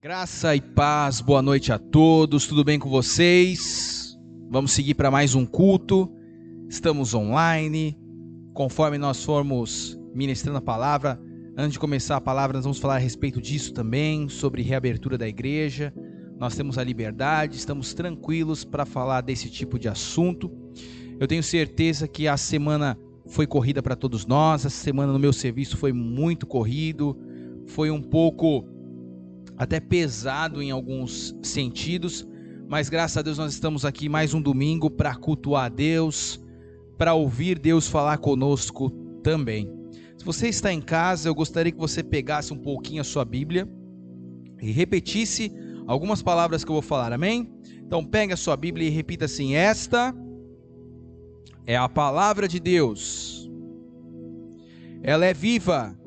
Graça e paz, boa noite a todos, tudo bem com vocês? Vamos seguir para mais um culto, estamos online, conforme nós formos ministrando a palavra. Antes de começar a palavra, nós vamos falar a respeito disso também, sobre reabertura da igreja. Nós temos a liberdade, estamos tranquilos para falar desse tipo de assunto. Eu tenho certeza que a semana foi corrida para todos nós, essa semana no meu serviço foi muito corrido, foi um pouco até pesado em alguns sentidos, mas graças a Deus nós estamos aqui mais um domingo para cultuar a Deus, para ouvir Deus falar conosco também. Se você está em casa, eu gostaria que você pegasse um pouquinho a sua Bíblia e repetisse algumas palavras que eu vou falar, amém? Então pegue a sua Bíblia e repita assim: Esta é a palavra de Deus. Ela é viva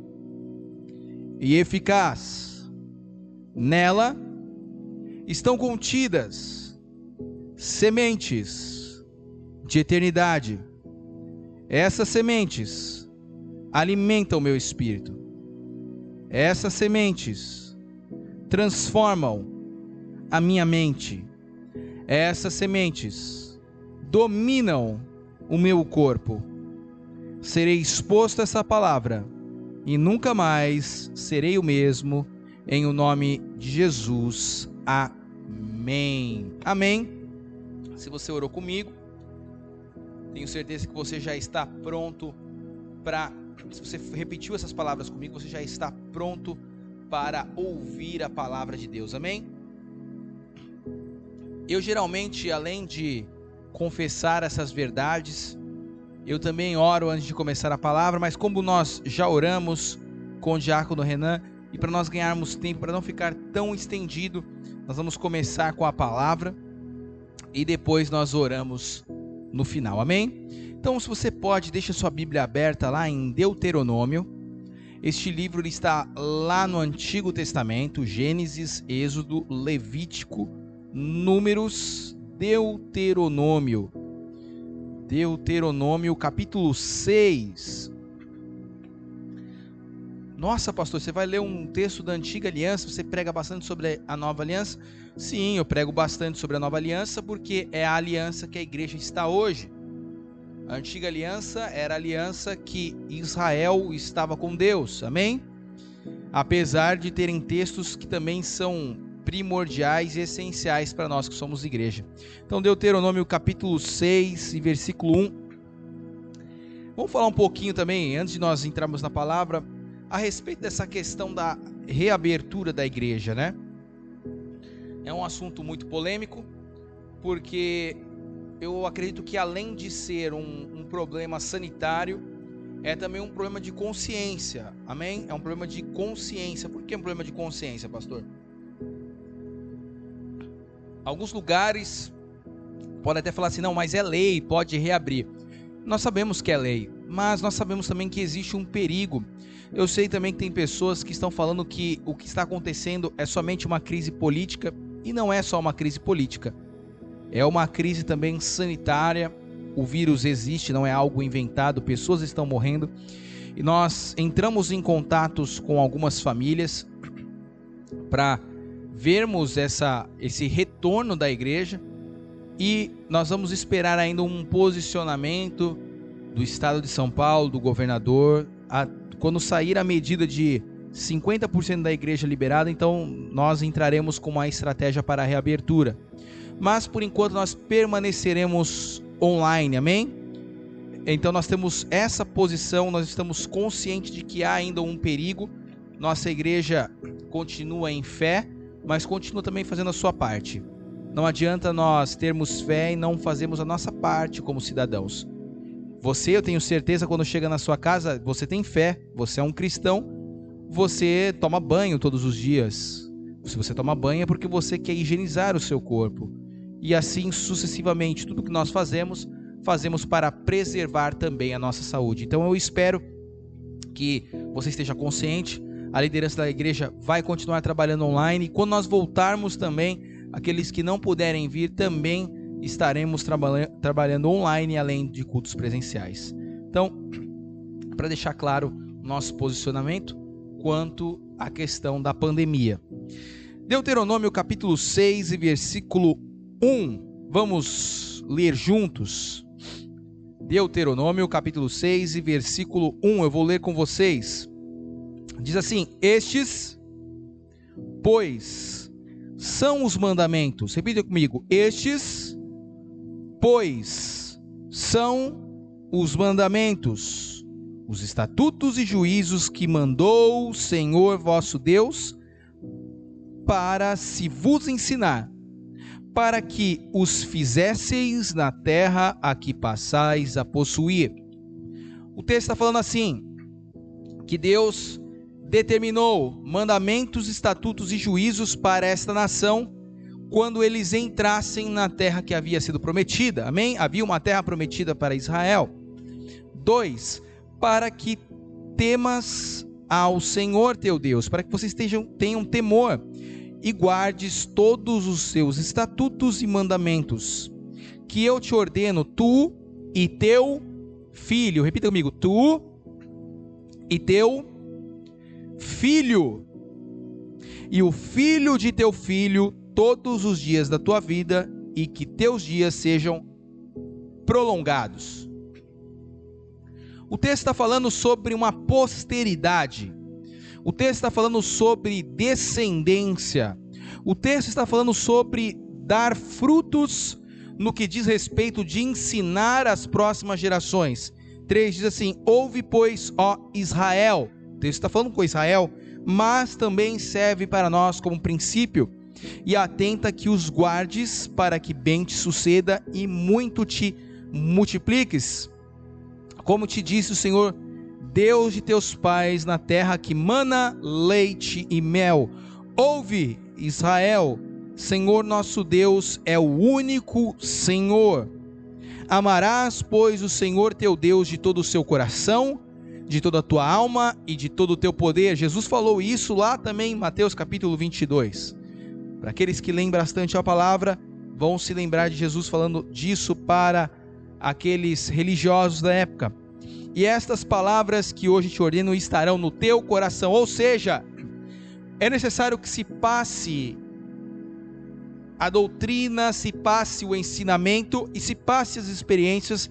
e eficaz Nela estão contidas sementes de eternidade. Essas sementes alimentam o meu espírito. Essas sementes transformam a minha mente. Essas sementes dominam o meu corpo. Serei exposto a essa palavra e nunca mais serei o mesmo em o nome de Jesus. Amém. Amém. Se você orou comigo, tenho certeza que você já está pronto para. Se você repetiu essas palavras comigo, você já está pronto para ouvir a palavra de Deus. Amém? Eu geralmente, além de confessar essas verdades, eu também oro antes de começar a palavra, mas como nós já oramos com o diácono Renan, e para nós ganharmos tempo, para não ficar tão estendido, nós vamos começar com a palavra e depois nós oramos no final. Amém? Então, se você pode, deixa sua Bíblia aberta lá em Deuteronômio. Este livro está lá no Antigo Testamento, Gênesis, Êxodo, Levítico, Números, Deuteronômio. Deuteronômio, capítulo 6, nossa, pastor, você vai ler um texto da antiga aliança? Você prega bastante sobre a nova aliança? Sim, eu prego bastante sobre a nova aliança porque é a aliança que a igreja está hoje. A antiga aliança era a aliança que Israel estava com Deus, amém? Apesar de terem textos que também são primordiais e essenciais para nós que somos igreja. Então, Deuteronômio capítulo 6 e versículo 1. Vamos falar um pouquinho também, antes de nós entrarmos na palavra, a respeito dessa questão da reabertura da igreja, né? É um assunto muito polêmico, porque eu acredito que além de ser um, um problema sanitário, é também um problema de consciência, amém? É um problema de consciência. Por que é um problema de consciência, pastor? Alguns lugares podem até falar assim, não, mas é lei, pode reabrir. Nós sabemos que é lei, mas nós sabemos também que existe um perigo eu sei também que tem pessoas que estão falando que o que está acontecendo é somente uma crise política e não é só uma crise política. É uma crise também sanitária. O vírus existe, não é algo inventado, pessoas estão morrendo. E nós entramos em contatos com algumas famílias para vermos essa, esse retorno da igreja e nós vamos esperar ainda um posicionamento do estado de São Paulo, do governador, a quando sair a medida de 50% da igreja liberada, então nós entraremos com uma estratégia para a reabertura. Mas por enquanto nós permaneceremos online, amém? Então nós temos essa posição, nós estamos conscientes de que há ainda um perigo. Nossa igreja continua em fé, mas continua também fazendo a sua parte. Não adianta nós termos fé e não fazermos a nossa parte como cidadãos. Você, eu tenho certeza, quando chega na sua casa, você tem fé, você é um cristão, você toma banho todos os dias. Se você toma banho é porque você quer higienizar o seu corpo. E assim sucessivamente, tudo que nós fazemos, fazemos para preservar também a nossa saúde. Então eu espero que você esteja consciente. A liderança da igreja vai continuar trabalhando online. E quando nós voltarmos também, aqueles que não puderem vir também estaremos trabalha trabalhando online além de cultos presenciais. Então, para deixar claro nosso posicionamento quanto à questão da pandemia. Deuteronômio capítulo 6 e versículo 1. Vamos ler juntos. Deuteronômio capítulo 6 e versículo 1. Eu vou ler com vocês. Diz assim: Estes, pois, são os mandamentos. Repita comigo. Estes, pois, são os mandamentos, os estatutos e juízos que mandou o Senhor vosso Deus para se vos ensinar, para que os fizesseis na terra a que passais a possuir. O texto está falando assim: que Deus determinou mandamentos, estatutos e juízos para esta nação quando eles entrassem na terra que havia sido prometida. Amém? Havia uma terra prometida para Israel. 2. Para que temas ao Senhor teu Deus, para que vocês tenham, tenham temor e guardes todos os seus estatutos e mandamentos, que eu te ordeno, tu e teu filho. Repita comigo: tu e teu filho, e o filho de teu filho, todos os dias da tua vida, e que teus dias sejam prolongados. O texto está falando sobre uma posteridade. O texto está falando sobre descendência. O texto está falando sobre dar frutos no que diz respeito de ensinar as próximas gerações. 3 diz assim: Ouve, pois, ó Israel. O texto está falando com Israel, mas também serve para nós como princípio. E atenta que os guardes, para que bem te suceda e muito te multipliques. Como te disse o Senhor Deus de teus pais, na terra que mana leite e mel. Ouve, Israel, Senhor nosso Deus é o único Senhor. Amarás, pois, o Senhor teu Deus de todo o seu coração, de toda a tua alma e de todo o teu poder. Jesus falou isso lá também em Mateus capítulo 22. Para aqueles que leem bastante a palavra, vão se lembrar de Jesus falando disso para aqueles religiosos da época e estas palavras que hoje te ordeno estarão no teu coração. Ou seja, é necessário que se passe a doutrina, se passe o ensinamento e se passe as experiências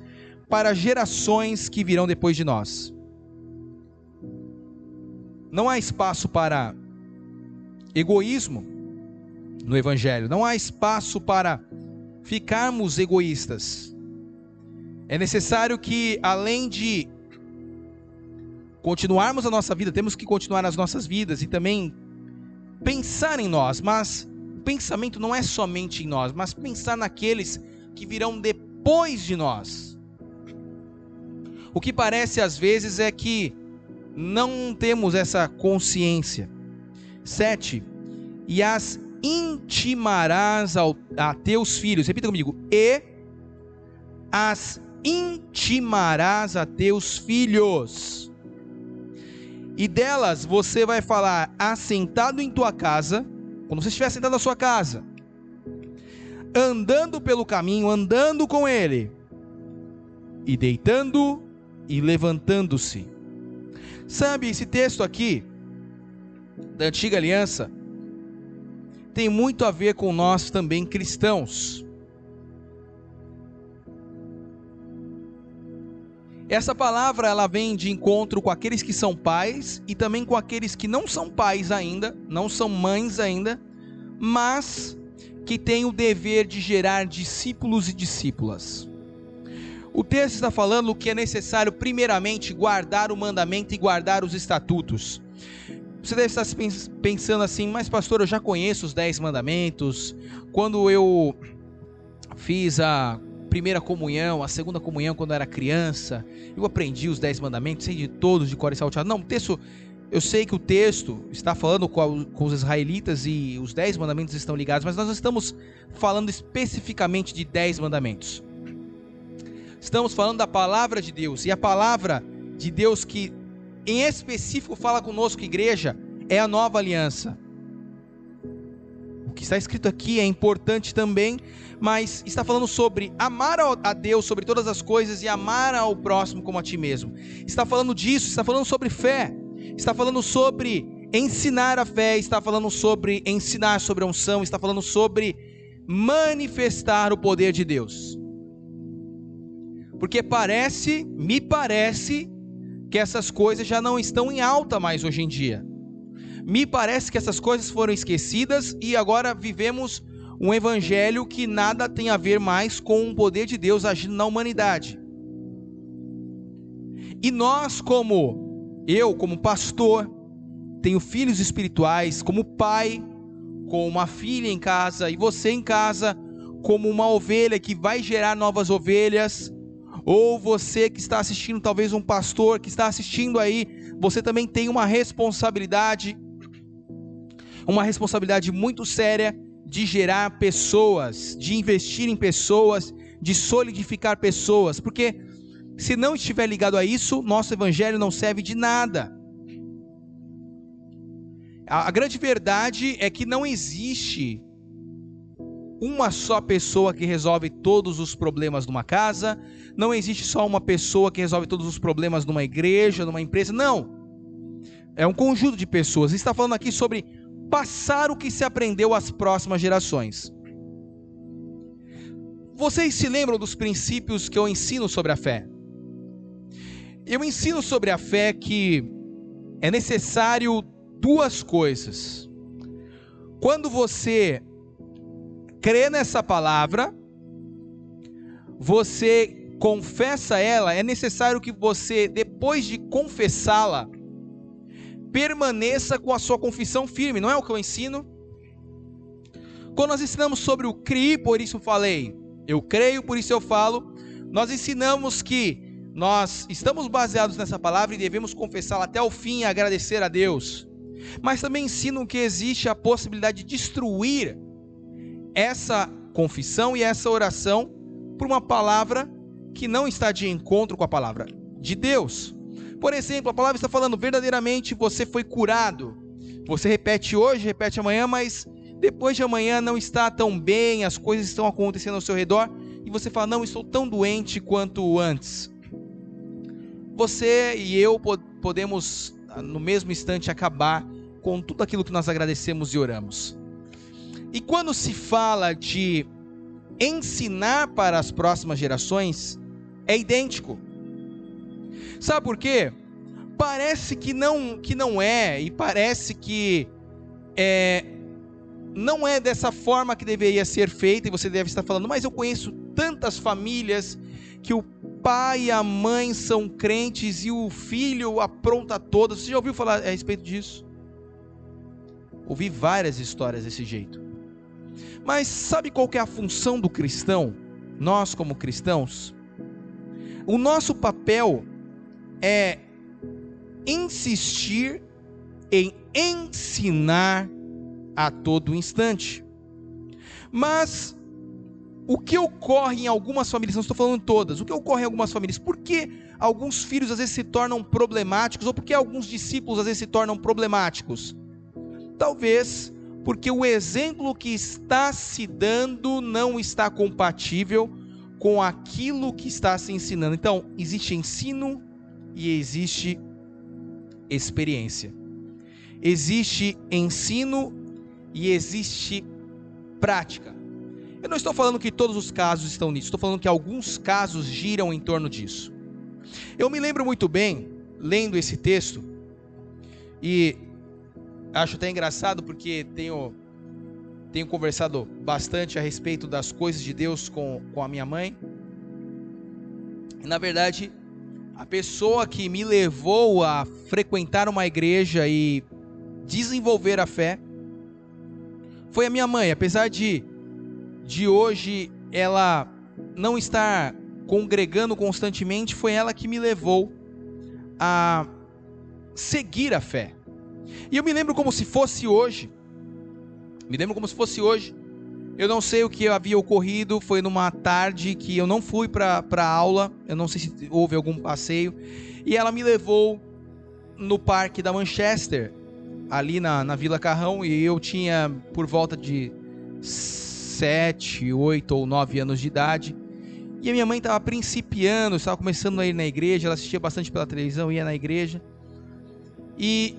para gerações que virão depois de nós. Não há espaço para egoísmo no Evangelho, não há espaço para ficarmos egoístas. É necessário que, além de continuarmos a nossa vida, temos que continuar as nossas vidas e também pensar em nós, mas o pensamento não é somente em nós, mas pensar naqueles que virão depois de nós. O que parece às vezes é que não temos essa consciência. 7. E as intimarás ao, a teus filhos, repita comigo, e as intimarás a teus filhos. E delas você vai falar assentado em tua casa, quando você estiver sentado na sua casa, andando pelo caminho, andando com ele, e deitando e levantando-se. Sabe, esse texto aqui, da antiga aliança, tem muito a ver com nós também cristãos. Essa palavra ela vem de encontro com aqueles que são pais e também com aqueles que não são pais ainda, não são mães ainda, mas que têm o dever de gerar discípulos e discípulas. O texto está falando que é necessário, primeiramente, guardar o mandamento e guardar os estatutos. Você deve estar pensando assim, mas pastor, eu já conheço os dez mandamentos. Quando eu fiz a primeira comunhão, a segunda comunhão quando eu era criança. Eu aprendi os dez mandamentos, sei de todos, de cor e salteado. Não, o texto, eu sei que o texto está falando com, os israelitas e os dez mandamentos estão ligados, mas nós não estamos falando especificamente de dez mandamentos. Estamos falando da palavra de Deus. E a palavra de Deus que em específico fala conosco, igreja, é a nova aliança. O que está escrito aqui é importante também mas está falando sobre amar a Deus sobre todas as coisas e amar ao próximo como a ti mesmo. Está falando disso, está falando sobre fé, está falando sobre Ensinar a fé está falando sobre ensinar sobre a unção, está falando sobre manifestar o poder de Deus. Porque parece, me parece, que essas coisas já não estão em alta mais hoje em dia. Me parece que essas coisas foram esquecidas e agora vivemos um evangelho que nada tem a ver mais com o poder de Deus agindo na humanidade. E nós, como eu, como pastor, tenho filhos espirituais, como pai, com uma filha em casa e você em casa, como uma ovelha que vai gerar novas ovelhas, ou você que está assistindo, talvez um pastor que está assistindo aí, você também tem uma responsabilidade, uma responsabilidade muito séria de gerar pessoas, de investir em pessoas, de solidificar pessoas, porque se não estiver ligado a isso, nosso evangelho não serve de nada. A, grande verdade é que não existe uma só pessoa que resolve todos os problemas de uma casa, não existe só uma pessoa que resolve todos os problemas numa igreja, numa empresa, não. É um conjunto de pessoas. Está falando aqui sobre passar o que se aprendeu às próximas gerações. Vocês se lembram dos princípios que eu ensino sobre a fé? Eu ensino sobre a fé que é necessário duas coisas. Quando você crê nessa palavra, você confessa ela, é necessário que você, depois de confessá-la, permaneça com a sua confissão firme, não é o que eu ensino? Quando nós ensinamos sobre o CRI, por isso falei, eu creio, por isso eu falo, nós ensinamos que nós estamos baseados nessa palavra e devemos confessá-la até o fim e agradecer a Deus mas também ensinam que existe a possibilidade de destruir essa confissão e essa oração por uma palavra que não está de encontro com a palavra de Deus. Por exemplo, a palavra está falando verdadeiramente você foi curado. Você repete hoje, repete amanhã, mas depois de amanhã não está tão bem, as coisas estão acontecendo ao seu redor e você fala: "Não, estou tão doente quanto antes". Você e eu podemos no mesmo instante acabar com tudo aquilo que nós agradecemos e oramos. E quando se fala de ensinar para as próximas gerações, é idêntico. Sabe por quê? Parece que não, que não é, e parece que é, não é dessa forma que deveria ser feita, e você deve estar falando, mas eu conheço tantas famílias que o pai e a mãe são crentes e o filho apronta todas. Você já ouviu falar a respeito disso? Ouvi várias histórias desse jeito. Mas sabe qual é a função do cristão? Nós, como cristãos, o nosso papel é insistir em ensinar a todo instante. Mas o que ocorre em algumas famílias, não estou falando todas, o que ocorre em algumas famílias, por que alguns filhos às vezes se tornam problemáticos, ou por que alguns discípulos às vezes se tornam problemáticos? Talvez porque o exemplo que está se dando não está compatível com aquilo que está se ensinando. Então, existe ensino e existe experiência. Existe ensino e existe prática. Eu não estou falando que todos os casos estão nisso, estou falando que alguns casos giram em torno disso. Eu me lembro muito bem, lendo esse texto, e acho até engraçado porque tenho, tenho conversado bastante a respeito das coisas de Deus com, com a minha mãe. E, na verdade, a pessoa que me levou a frequentar uma igreja e desenvolver a fé foi a minha mãe. Apesar de, de hoje ela não estar congregando constantemente, foi ela que me levou a seguir a fé. E eu me lembro como se fosse hoje. Me lembro como se fosse hoje. Eu não sei o que havia ocorrido. Foi numa tarde que eu não fui para aula. Eu não sei se houve algum passeio. E ela me levou no parque da Manchester, ali na, na Vila Carrão. E eu tinha por volta de 7, 8 ou 9 anos de idade. E a minha mãe estava principiando, estava começando a ir na igreja. Ela assistia bastante pela televisão, ia na igreja. E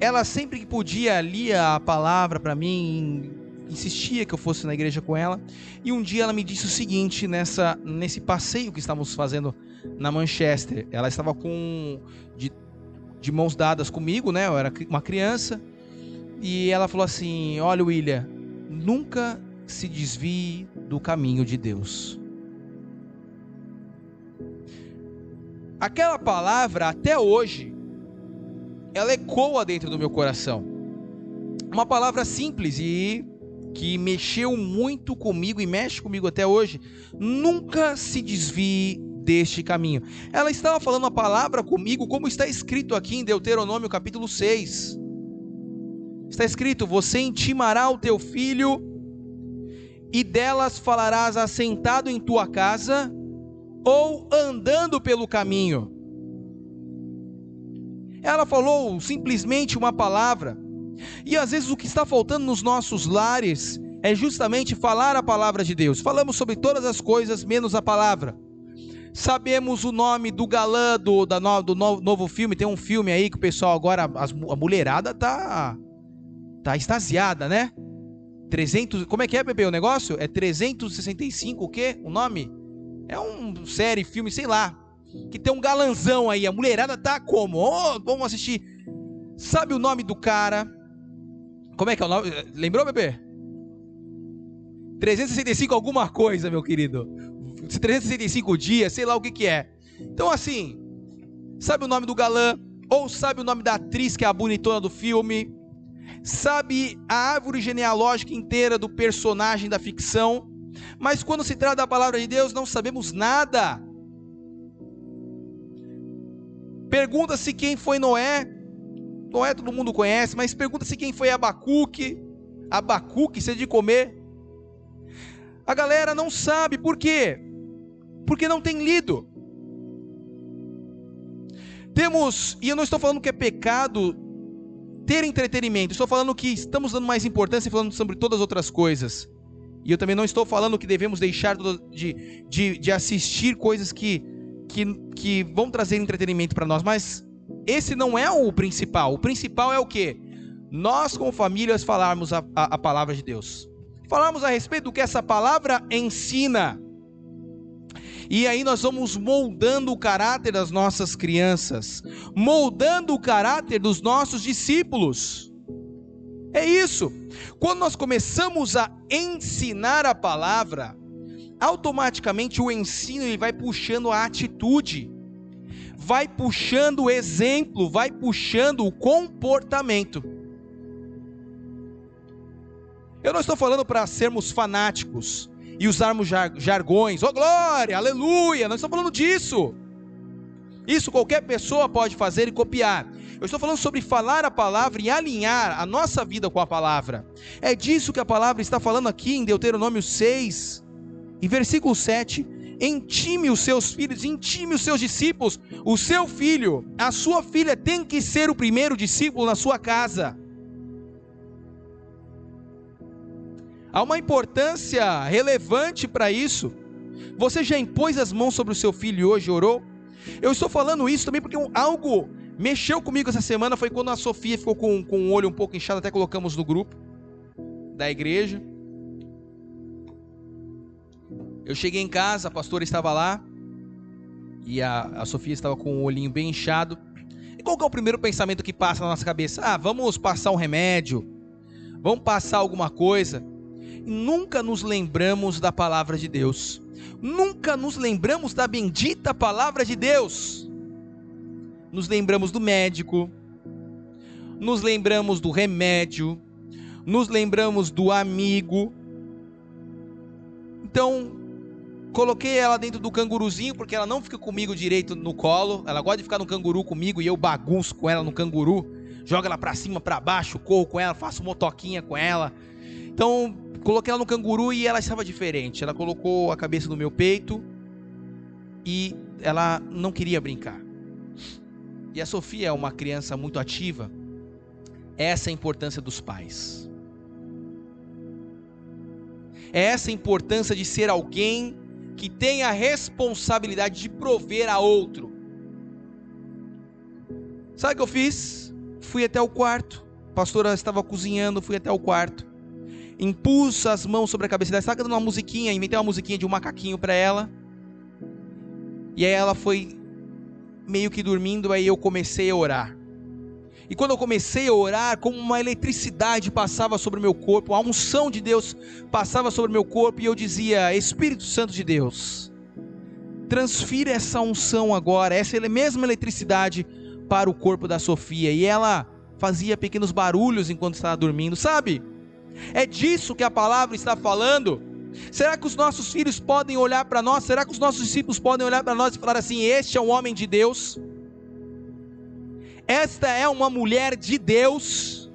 ela sempre que podia lia a palavra para mim, insistia que eu fosse na igreja com ela. E um dia ela me disse o seguinte nessa nesse passeio que estávamos fazendo na Manchester. Ela estava com de, de mãos dadas comigo, né? Eu era uma criança. E ela falou assim: "Olha, William, nunca se desvie do caminho de Deus." Aquela palavra até hoje ela ecoa dentro do meu coração. Uma palavra simples e que mexeu muito comigo e mexe comigo até hoje. Nunca se desvie deste caminho. Ela estava falando a palavra comigo, como está escrito aqui em Deuteronômio capítulo 6. Está escrito: Você intimará o teu filho, e delas falarás assentado em tua casa, ou andando pelo caminho ela falou simplesmente uma palavra. E às vezes o que está faltando nos nossos lares é justamente falar a palavra de Deus. Falamos sobre todas as coisas menos a palavra. Sabemos o nome do galã do, da no, do novo, novo, filme. Tem um filme aí que o pessoal agora, as, a mulherada tá, tá extasiada, né? 300, como é que é, bebê, o negócio? É 365 o quê? O nome? É um série, filme, sei lá que tem um galanzão aí. A mulherada tá como? Oh, vamos assistir. Sabe o nome do cara? Como é que é o nome? Lembrou, bebê? 365 alguma coisa, meu querido. 365 dias, sei lá o que que é. Então assim, sabe o nome do galã? Ou sabe o nome da atriz que é a bonitona do filme? Sabe a árvore genealógica inteira do personagem da ficção? Mas quando se trata da palavra de Deus, não sabemos nada. Pergunta-se quem foi Noé. Noé todo mundo conhece, mas pergunta-se quem foi Abacuque. Abacuque, você de comer. A galera não sabe, por quê? Porque não tem lido. Temos, e eu não estou falando que é pecado ter entretenimento, estou falando que estamos dando mais importância e falando sobre todas as outras coisas. E eu também não estou falando que devemos deixar de, de, de assistir coisas que que, que vão trazer entretenimento para nós, mas esse não é o principal. O principal é o que? Nós, como famílias, falarmos a, a, a palavra de Deus. Falarmos a respeito do que essa palavra ensina. E aí nós vamos moldando o caráter das nossas crianças, moldando o caráter dos nossos discípulos. É isso. Quando nós começamos a ensinar a palavra, automaticamente o ensino ele vai puxando a atitude, vai puxando o exemplo, vai puxando o comportamento. Eu não estou falando para sermos fanáticos e usarmos jargões, oh glória, aleluia, não estou falando disso. Isso qualquer pessoa pode fazer e copiar. Eu estou falando sobre falar a palavra e alinhar a nossa vida com a palavra. É disso que a palavra está falando aqui em Deuteronômio 6, e versículo 7: Intime os seus filhos, intime os seus discípulos. O seu filho, a sua filha tem que ser o primeiro discípulo na sua casa. Há uma importância relevante para isso. Você já impôs as mãos sobre o seu filho e hoje orou? Eu estou falando isso também porque algo mexeu comigo essa semana. Foi quando a Sofia ficou com, com o olho um pouco inchado, até colocamos no grupo da igreja. Eu cheguei em casa, a pastora estava lá e a, a Sofia estava com o olhinho bem inchado. E qual é o primeiro pensamento que passa na nossa cabeça? Ah, vamos passar um remédio, vamos passar alguma coisa. E nunca nos lembramos da palavra de Deus. Nunca nos lembramos da bendita palavra de Deus. Nos lembramos do médico, nos lembramos do remédio, nos lembramos do amigo. Então, Coloquei ela dentro do canguruzinho porque ela não fica comigo direito no colo. Ela gosta de ficar no canguru comigo e eu bagunço com ela no canguru. Jogo ela para cima, para baixo, corro com ela, faço motoquinha com ela. Então, coloquei ela no canguru e ela estava diferente. Ela colocou a cabeça no meu peito e ela não queria brincar. E a Sofia é uma criança muito ativa. Essa é a importância dos pais. É essa a importância de ser alguém que tem a responsabilidade de prover a outro. Sabe o que eu fiz? fui até o quarto. A pastora estava cozinhando, fui até o quarto. Impus as mãos sobre a cabeça dela. Estava dando uma musiquinha, inventei uma musiquinha de um macaquinho para ela. E aí ela foi meio que dormindo, aí eu comecei a orar. E quando eu comecei a orar, como uma eletricidade passava sobre o meu corpo, a unção de Deus passava sobre o meu corpo, e eu dizia: Espírito Santo de Deus, transfira essa unção agora, essa mesma eletricidade para o corpo da Sofia. E ela fazia pequenos barulhos enquanto estava dormindo, sabe? É disso que a palavra está falando. Será que os nossos filhos podem olhar para nós? Será que os nossos discípulos podem olhar para nós e falar assim: Este é um homem de Deus? Esta é uma mulher de Deus.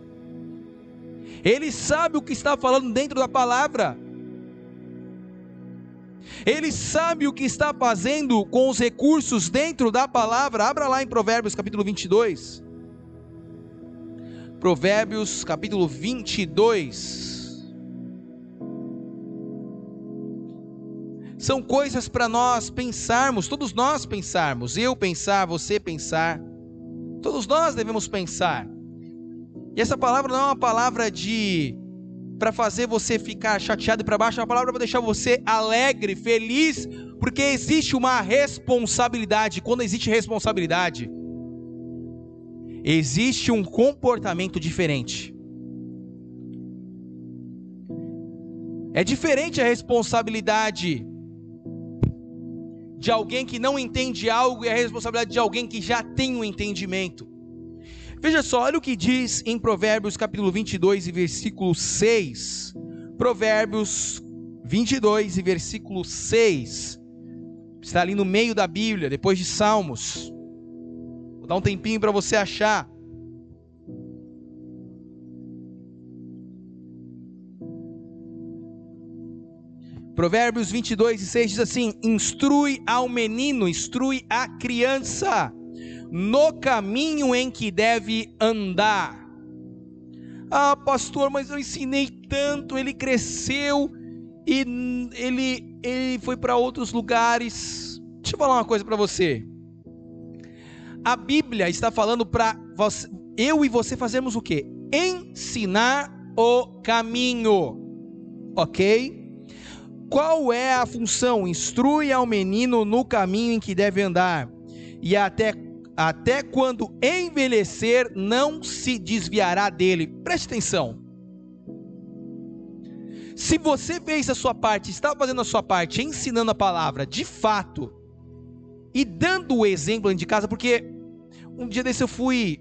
Ele sabe o que está falando dentro da palavra. Ele sabe o que está fazendo com os recursos dentro da palavra. Abra lá em Provérbios capítulo 22. Provérbios capítulo 22. São coisas para nós pensarmos, todos nós pensarmos, eu pensar, você pensar. Todos nós devemos pensar. E essa palavra não é uma palavra de para fazer você ficar chateado para baixo, é uma palavra para deixar você alegre, feliz, porque existe uma responsabilidade. Quando existe responsabilidade, existe um comportamento diferente. É diferente a responsabilidade de alguém que não entende algo e a responsabilidade de alguém que já tem um entendimento. Veja só, olha o que diz em Provérbios capítulo 22 e versículo 6. Provérbios 22 e versículo 6. Está ali no meio da Bíblia, depois de Salmos. Vou dar um tempinho para você achar. Provérbios 22 e 6 diz assim: Instrui ao menino, instrui a criança no caminho em que deve andar. Ah, pastor, mas eu ensinei tanto, ele cresceu e ele, ele foi para outros lugares. Deixa eu falar uma coisa para você. A Bíblia está falando para eu e você fazermos o quê? Ensinar o caminho. Ok? Qual é a função? Instrui ao menino no caminho em que deve andar, e até, até quando envelhecer, não se desviará dele. Preste atenção. Se você fez a sua parte, está fazendo a sua parte, ensinando a palavra de fato, e dando o exemplo de casa, porque um dia desse eu fui.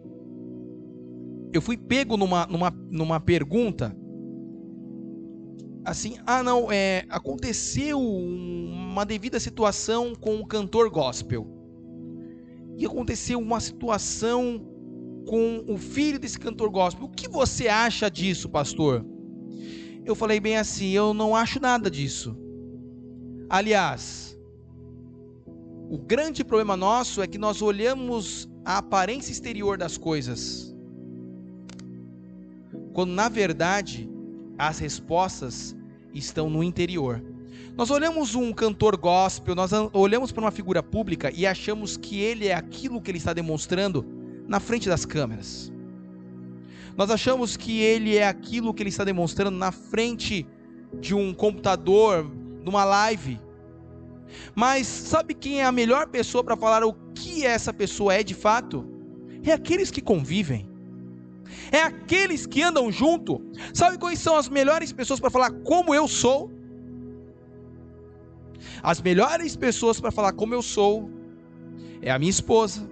Eu fui pego numa, numa, numa pergunta assim, ah não, é, aconteceu uma devida situação com um cantor gospel. E aconteceu uma situação com o filho desse cantor gospel. O que você acha disso, pastor? Eu falei bem assim, eu não acho nada disso. Aliás, o grande problema nosso é que nós olhamos a aparência exterior das coisas. Quando na verdade as respostas estão no interior. Nós olhamos um cantor gospel, nós olhamos para uma figura pública e achamos que ele é aquilo que ele está demonstrando na frente das câmeras. Nós achamos que ele é aquilo que ele está demonstrando na frente de um computador, numa live. Mas sabe quem é a melhor pessoa para falar o que essa pessoa é de fato? É aqueles que convivem é aqueles que andam junto. Sabe quais são as melhores pessoas para falar como eu sou? As melhores pessoas para falar como eu sou é a minha esposa.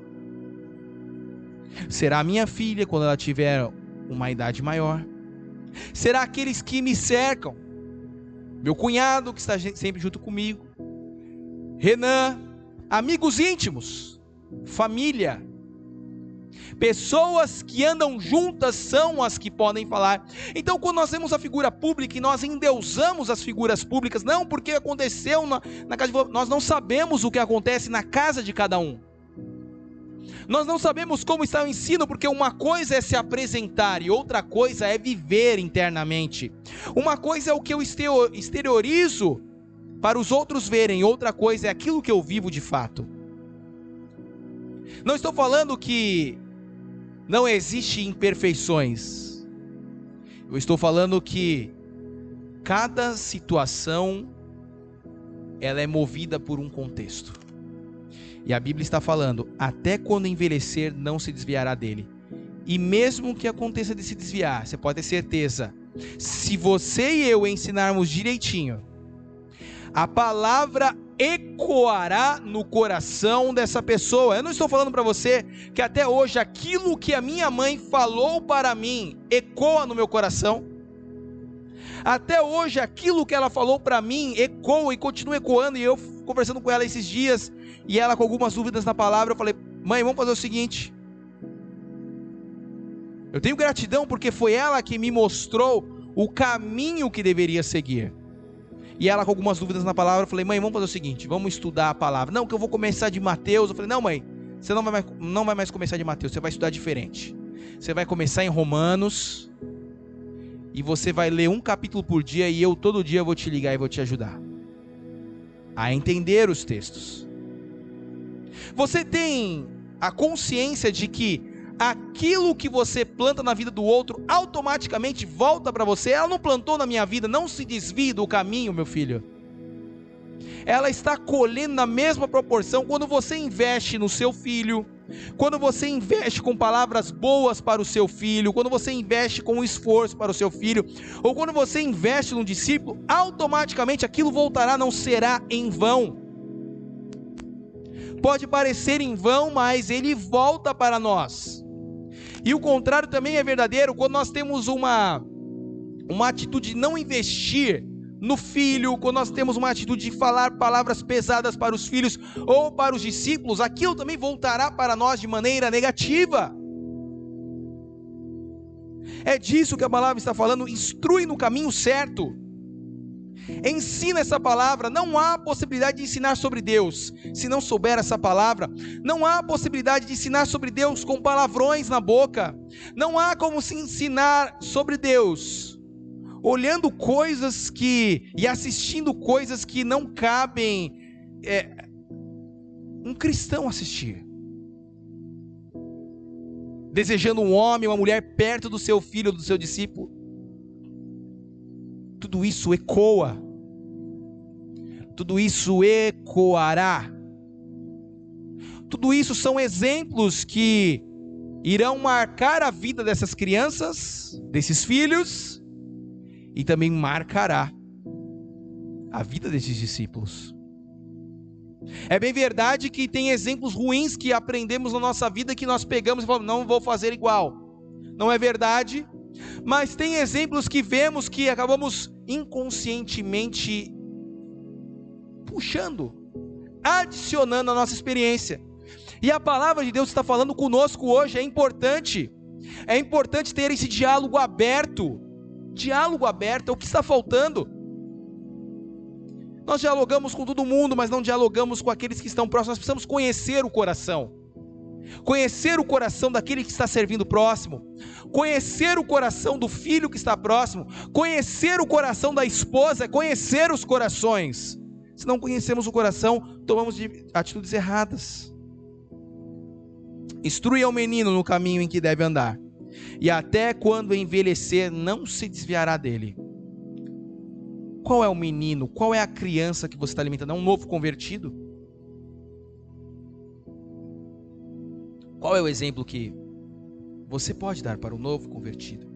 Será a minha filha quando ela tiver uma idade maior. Será aqueles que me cercam. Meu cunhado que está sempre junto comigo. Renan, amigos íntimos, família. Pessoas que andam juntas são as que podem falar. Então, quando nós vemos a figura pública e nós endeusamos as figuras públicas, não porque aconteceu na, na casa de nós não sabemos o que acontece na casa de cada um. Nós não sabemos como está o ensino, porque uma coisa é se apresentar e outra coisa é viver internamente. Uma coisa é o que eu exteriorizo para os outros verem, outra coisa é aquilo que eu vivo de fato. Não estou falando que Não existe imperfeições. Eu estou falando que cada situação ela é movida por um contexto. E a Bíblia está falando: até quando envelhecer, não se desviará dele. E mesmo que aconteça de se desviar, você pode ter certeza, se você e eu ensinarmos direitinho, a palavra ecoará no coração dessa pessoa. Eu não estou falando para você que até hoje aquilo que a minha mãe falou para mim ecoa no meu coração. Até hoje aquilo que ela falou para mim ecoa e continua ecoando. E eu conversando com ela esses dias e ela com algumas dúvidas na palavra, eu falei: "Mãe, vamos fazer o seguinte, eu tenho gratidão porque foi ela que me mostrou o caminho que deveria seguir. E ela com algumas dúvidas na palavra, eu falei, mãe, vamos fazer o seguinte, vamos estudar a palavra. Não, que eu vou começar de Mateus. Eu falei, não, mãe, você não vai mais, não vai mais começar de Mateus, você vai estudar diferente. Você vai começar em Romanos e você vai ler um capítulo por dia e eu todo dia vou te ligar e vou te ajudar a entender os textos. Você tem a consciência de que aquilo que você planta na vida do outro automaticamente volta para você. Ela não plantou na minha vida, não se desvie do caminho, meu filho. Ela está colhendo na mesma proporção quando você investe no seu filho, quando você investe com palavras boas para o seu filho, quando você investe com esforço para o seu filho, ou quando você investe no discípulo, automaticamente aquilo voltará, não será em vão. Pode parecer em vão, mas ele volta para nós. E o contrário também é verdadeiro quando nós temos uma, uma atitude de não investir no filho, quando nós temos uma atitude de falar palavras pesadas para os filhos ou para os discípulos, aquilo também voltará para nós de maneira negativa. É disso que a palavra está falando, instrui no caminho certo. Ensina essa palavra. Não há possibilidade de ensinar sobre Deus se não souber essa palavra. Não há possibilidade de ensinar sobre Deus com palavrões na boca. Não há como se ensinar sobre Deus olhando coisas que e assistindo coisas que não cabem é, um cristão assistir. Desejando um homem, uma mulher perto do seu filho, do seu discípulo tudo isso ecoa, tudo isso ecoará. Tudo isso são exemplos que irão marcar a vida dessas crianças, desses filhos, e também marcará a vida desses discípulos. É bem verdade que tem exemplos ruins que aprendemos na nossa vida que nós pegamos e falamos, não vou fazer igual. Não é verdade? Mas tem exemplos que vemos que acabamos inconscientemente puxando, adicionando a nossa experiência. E a palavra de Deus está falando conosco hoje, é importante. É importante ter esse diálogo aberto. Diálogo aberto é o que está faltando. Nós dialogamos com todo mundo, mas não dialogamos com aqueles que estão próximos. Nós precisamos conhecer o coração conhecer o coração daquele que está servindo próximo, conhecer o coração do filho que está próximo, conhecer o coração da esposa, conhecer os corações. Se não conhecemos o coração, tomamos atitudes erradas. Instrui o menino no caminho em que deve andar, e até quando envelhecer, não se desviará dele. Qual é o menino? Qual é a criança que você está alimentando? É um novo convertido? Qual é o exemplo que você pode dar para o novo convertido?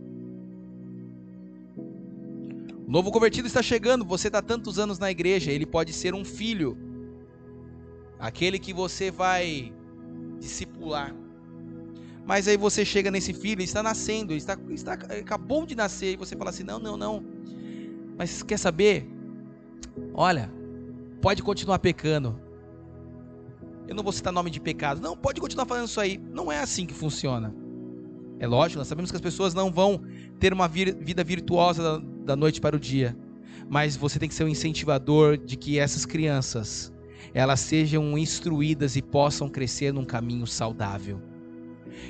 O novo convertido está chegando, você está tantos anos na igreja, ele pode ser um filho, aquele que você vai discipular. Mas aí você chega nesse filho, ele está nascendo, ele está, está, acabou de nascer, e você fala assim: não, não, não. Mas quer saber? Olha, pode continuar pecando, eu não vou citar nome de pecado. Não, pode continuar fazendo isso aí. Não é assim que funciona. É lógico, nós sabemos que as pessoas não vão ter uma vida virtuosa da noite para o dia. Mas você tem que ser um incentivador de que essas crianças elas sejam instruídas e possam crescer num caminho saudável.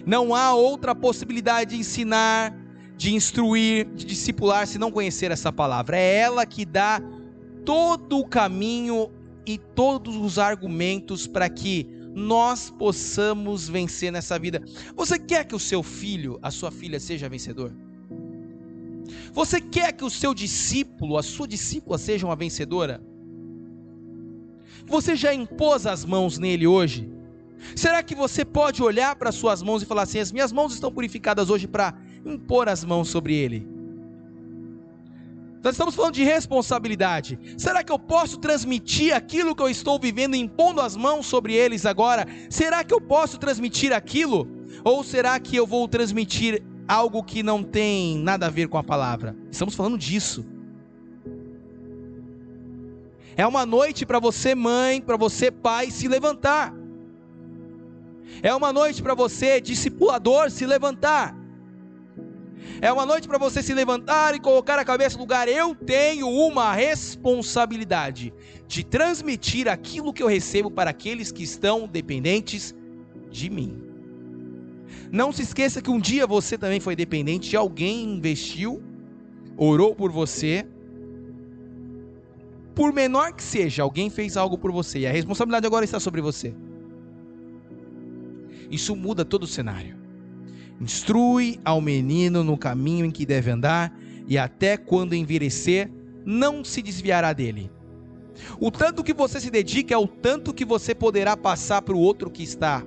Não há outra possibilidade de ensinar, de instruir, de discipular se não conhecer essa palavra. É ela que dá todo o caminho e todos os argumentos para que nós possamos vencer nessa vida. Você quer que o seu filho, a sua filha seja vencedor? Você quer que o seu discípulo, a sua discípula seja uma vencedora? Você já impôs as mãos nele hoje? Será que você pode olhar para suas mãos e falar assim: as minhas mãos estão purificadas hoje para impor as mãos sobre ele? Nós estamos falando de responsabilidade. Será que eu posso transmitir aquilo que eu estou vivendo impondo as mãos sobre eles agora? Será que eu posso transmitir aquilo? Ou será que eu vou transmitir algo que não tem nada a ver com a palavra? Estamos falando disso. É uma noite para você, mãe, para você, pai, se levantar. É uma noite para você, discipulador, se levantar. É uma noite para você se levantar e colocar a cabeça no lugar. Eu tenho uma responsabilidade de transmitir aquilo que eu recebo para aqueles que estão dependentes de mim. Não se esqueça que um dia você também foi dependente de alguém, investiu, orou por você. Por menor que seja, alguém fez algo por você e a responsabilidade agora está sobre você. Isso muda todo o cenário. Instrui ao menino no caminho em que deve andar, e até quando envelhecer, não se desviará dele. O tanto que você se dedica é o tanto que você poderá passar para o outro que está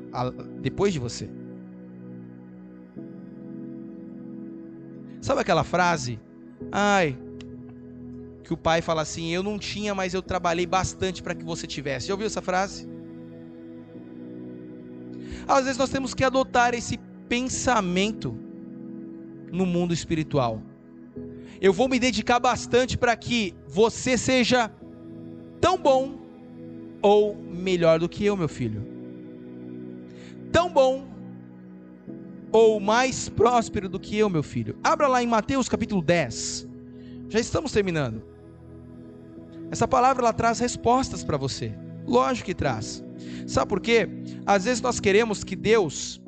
depois de você. Sabe aquela frase? Ai, que o pai fala assim: Eu não tinha, mas eu trabalhei bastante para que você tivesse. Já ouviu essa frase? Às vezes nós temos que adotar esse pensamento no mundo espiritual. Eu vou me dedicar bastante para que você seja tão bom ou melhor do que eu, meu filho. Tão bom ou mais próspero do que eu, meu filho. Abra lá em Mateus capítulo 10. Já estamos terminando. Essa palavra ela traz respostas para você. Lógico que traz. Sabe por quê? Às vezes nós queremos que Deus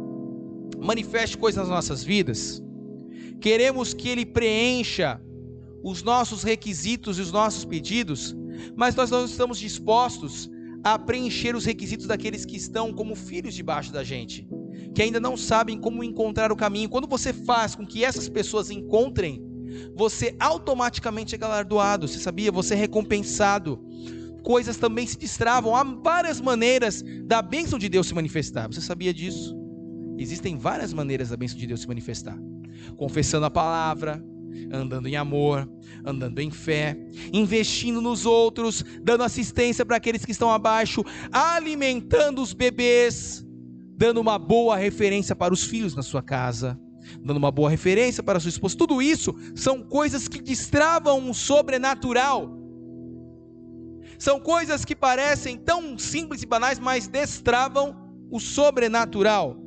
manifeste coisas nas nossas vidas, queremos que Ele preencha os nossos requisitos e os nossos pedidos, mas nós não estamos dispostos a preencher os requisitos daqueles que estão como filhos debaixo da gente, que ainda não sabem como encontrar o caminho. Quando você faz com que essas pessoas encontrem, você automaticamente é galardoado, você sabia? Você é recompensado. Coisas também se destravam. Há várias maneiras da bênção de Deus se manifestar. Você sabia disso? Existem várias maneiras da bênção de Deus se manifestar: confessando a palavra, andando em amor, andando em fé, investindo nos outros, dando assistência para aqueles que estão abaixo, alimentando os bebês, dando uma boa referência para os filhos na sua casa, dando uma boa referência para a sua esposa. Tudo isso são coisas que destravam um sobrenatural. São coisas que parecem tão simples e banais, mas destravam o sobrenatural.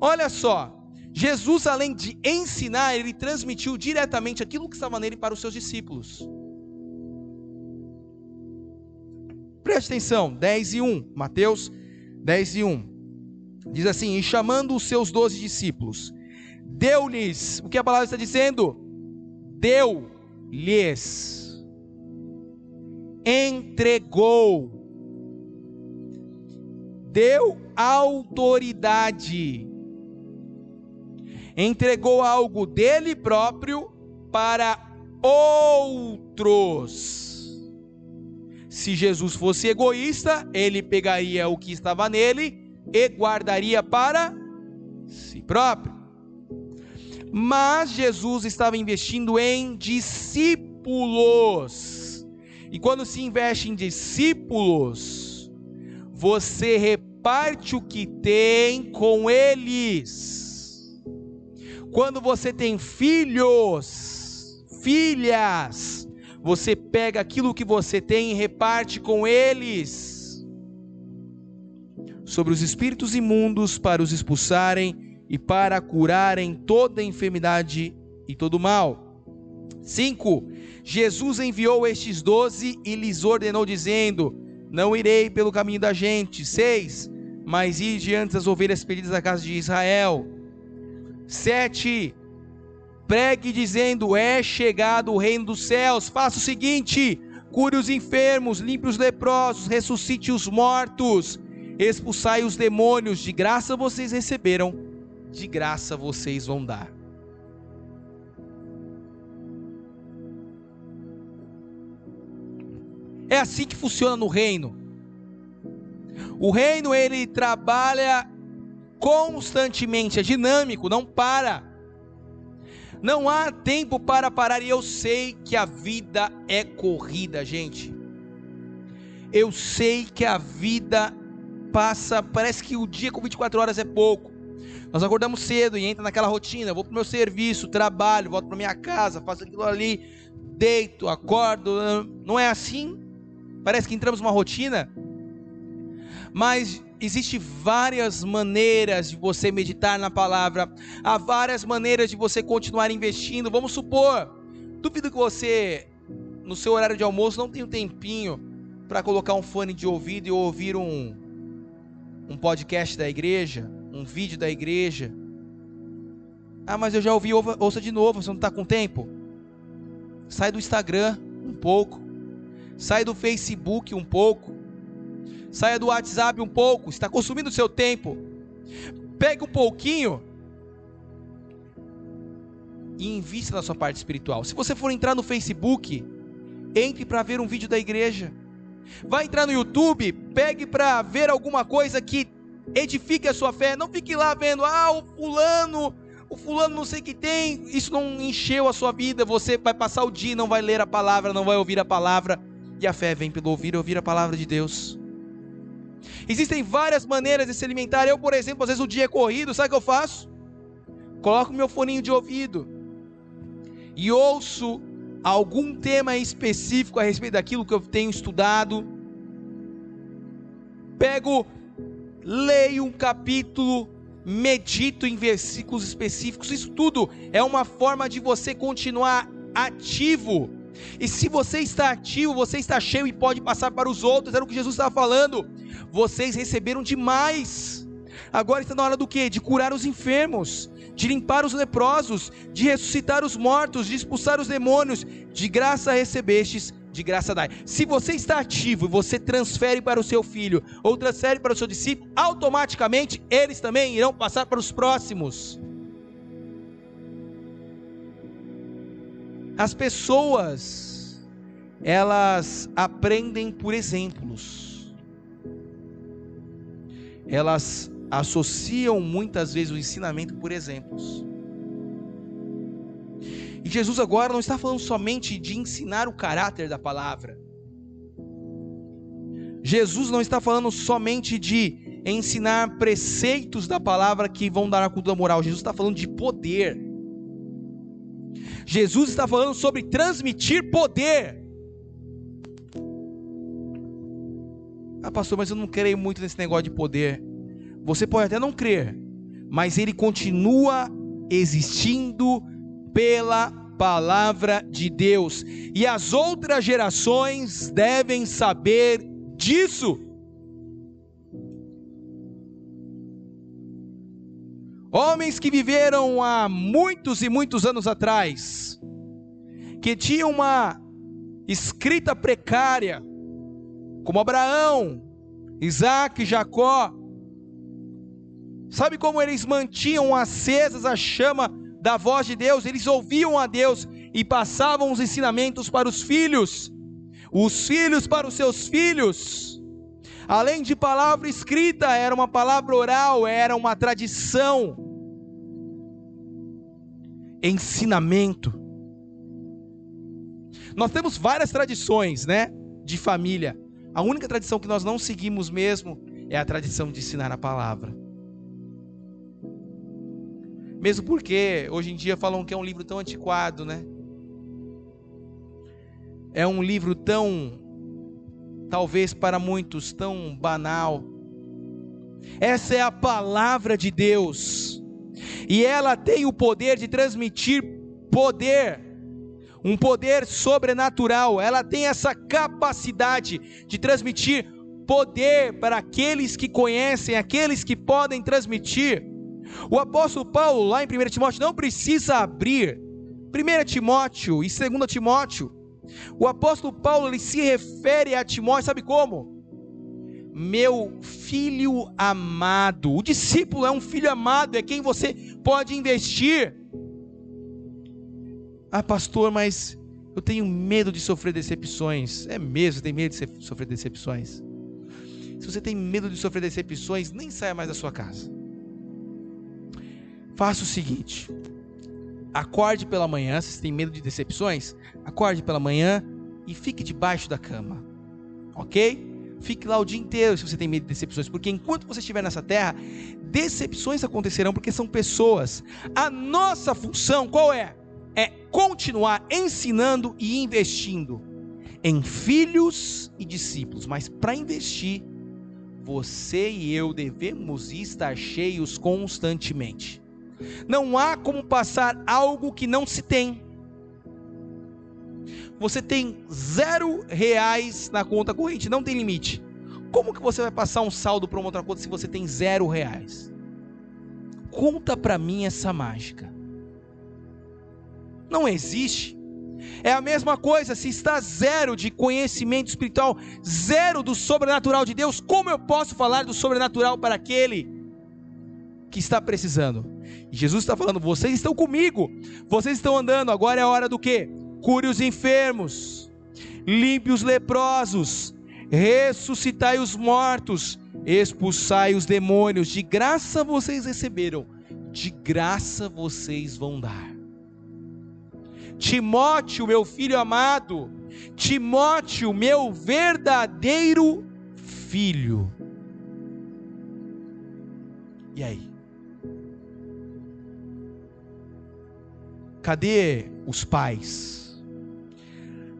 Olha só, Jesus, além de ensinar, ele transmitiu diretamente aquilo que estava nele para os seus discípulos. Preste atenção, 10 e 1, Mateus 10 e 1. Diz assim: E chamando os seus doze discípulos, deu-lhes, o que a palavra está dizendo? Deu-lhes, entregou, deu autoridade entregou algo dele próprio para outros. Se Jesus fosse egoísta, ele pegaria o que estava nele e guardaria para si próprio. Mas Jesus estava investindo em discípulos. E quando se investe em discípulos, você reparte o que tem com eles. Quando você tem filhos, filhas, você pega aquilo que você tem e reparte com eles. Sobre os espíritos imundos para os expulsarem e para curarem toda enfermidade e todo mal. 5. Jesus enviou estes doze e lhes ordenou, dizendo: Não irei pelo caminho da gente. 6. Mas ir diante das ovelhas perdidas da casa de Israel. 7. Pregue dizendo: É chegado o reino dos céus. Faça o seguinte: cure os enfermos, limpe os leprosos, ressuscite os mortos, expulsai os demônios, de graça vocês receberam, de graça vocês vão dar. É assim que funciona no reino. O reino ele trabalha constantemente, é dinâmico, não para. Não há tempo para parar e eu sei que a vida é corrida, gente. Eu sei que a vida passa, parece que o dia com 24 horas é pouco. Nós acordamos cedo e entra naquela rotina, vou para o meu serviço, trabalho, volto para minha casa, faço aquilo ali, deito, acordo. Não é assim? Parece que entramos numa rotina. Mas existe várias maneiras de você meditar na palavra, há várias maneiras de você continuar investindo. Vamos supor, duvido que você no seu horário de almoço não tem um tempinho para colocar um fone de ouvido e ouvir um um podcast da igreja, um vídeo da igreja. Ah, mas eu já ouvi, ouça de novo, você não está com tempo? Sai do Instagram um pouco, sai do Facebook um pouco, saia do WhatsApp um pouco, está consumindo o seu tempo. Pegue um pouquinho e invista na sua parte espiritual. Se você for entrar no Facebook, entre para ver um vídeo da igreja. Vai entrar no YouTube, pegue para ver alguma coisa que edifique a sua fé. Não fique lá vendo, ah, o fulano, o fulano não sei o que tem. Isso não encheu a sua vida. Você vai passar o dia, não vai ler a palavra, não vai ouvir a palavra. E a fé vem pelo ouvir, ouvir a palavra de Deus. Existem várias maneiras de se alimentar. Eu, por exemplo, às vezes o dia é corrido, sabe o que eu faço? Coloco meu foninho de ouvido e ouço algum tema específico a respeito daquilo que eu tenho estudado. Pego, leio um capítulo, medito em versículos específicos. Isso tudo é uma forma de você continuar ativo e se você está ativo, você está cheio e pode passar para os outros, era o que Jesus estava falando. Vocês receberam demais. Agora está na hora do que? De curar os enfermos, de limpar os leprosos, de ressuscitar os mortos, de expulsar os demônios. De graça recebestes, de graça dai. Se você está ativo e você transfere para o seu filho ou transfere para o seu discípulo, automaticamente eles também irão passar para os próximos. As pessoas, elas aprendem por exemplos. Elas associam muitas vezes o ensinamento por exemplos. E Jesus agora não está falando somente de ensinar o caráter da palavra. Jesus não está falando somente de ensinar preceitos da palavra que vão dar a cultura moral. Jesus está falando de poder. Jesus está falando sobre transmitir poder. Ah, pastor, mas eu não creio muito nesse negócio de poder. Você pode até não crer, mas ele continua existindo pela palavra de Deus. E as outras gerações devem saber disso. Homens que viveram há muitos e muitos anos atrás, que tinham uma escrita precária, como Abraão, Isaac, Jacó. Sabe como eles mantinham acesas a chama da voz de Deus? Eles ouviam a Deus e passavam os ensinamentos para os filhos, os filhos para os seus filhos. Além de palavra escrita, era uma palavra oral, era uma tradição. Ensinamento. Nós temos várias tradições, né, de família. A única tradição que nós não seguimos mesmo é a tradição de ensinar a palavra. Mesmo porque hoje em dia falam que é um livro tão antiquado, né? É um livro tão talvez para muitos tão banal. Essa é a palavra de Deus, e ela tem o poder de transmitir poder, um poder sobrenatural. Ela tem essa capacidade de transmitir poder para aqueles que conhecem, aqueles que podem transmitir. O apóstolo Paulo, lá em 1 Timóteo, não precisa abrir 1 Timóteo e 2 Timóteo o apóstolo Paulo ele se refere a Timóteo, sabe como? meu filho amado. O discípulo é um filho amado, é quem você pode investir. Ah, pastor, mas eu tenho medo de sofrer decepções. É mesmo, tem medo de sofrer decepções? Se você tem medo de sofrer decepções, nem saia mais da sua casa. Faça o seguinte: acorde pela manhã, se você tem medo de decepções, acorde pela manhã e fique debaixo da cama. Ok? Fique lá o dia inteiro se você tem medo de decepções, porque enquanto você estiver nessa terra, decepções acontecerão porque são pessoas. A nossa função qual é? É continuar ensinando e investindo em filhos e discípulos, mas para investir, você e eu devemos estar cheios constantemente. Não há como passar algo que não se tem. Você tem zero reais na conta corrente, não tem limite. Como que você vai passar um saldo para uma outra conta se você tem zero reais? Conta para mim essa mágica. Não existe. É a mesma coisa, se está zero de conhecimento espiritual, zero do sobrenatural de Deus, como eu posso falar do sobrenatural para aquele que está precisando? E Jesus está falando: vocês estão comigo, vocês estão andando, agora é a hora do que? Cure os enfermos, limpe os leprosos, ressuscitai os mortos, expulsai os demônios, de graça vocês receberam, de graça vocês vão dar. Timóteo, meu filho amado, Timóteo, meu verdadeiro filho. E aí? Cadê os pais?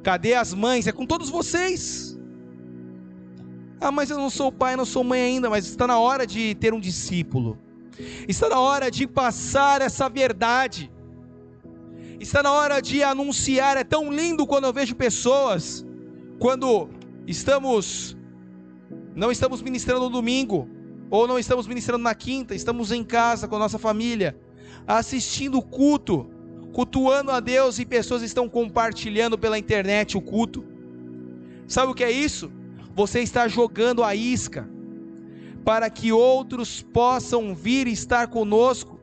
Cadê as mães? É com todos vocês. Ah, mas eu não sou pai, não sou mãe ainda, mas está na hora de ter um discípulo. Está na hora de passar essa verdade. Está na hora de anunciar. É tão lindo quando eu vejo pessoas, quando estamos, não estamos ministrando no domingo, ou não estamos ministrando na quinta, estamos em casa com a nossa família, assistindo o culto cultuando a Deus e pessoas estão compartilhando pela internet o culto. Sabe o que é isso? Você está jogando a isca para que outros possam vir estar conosco.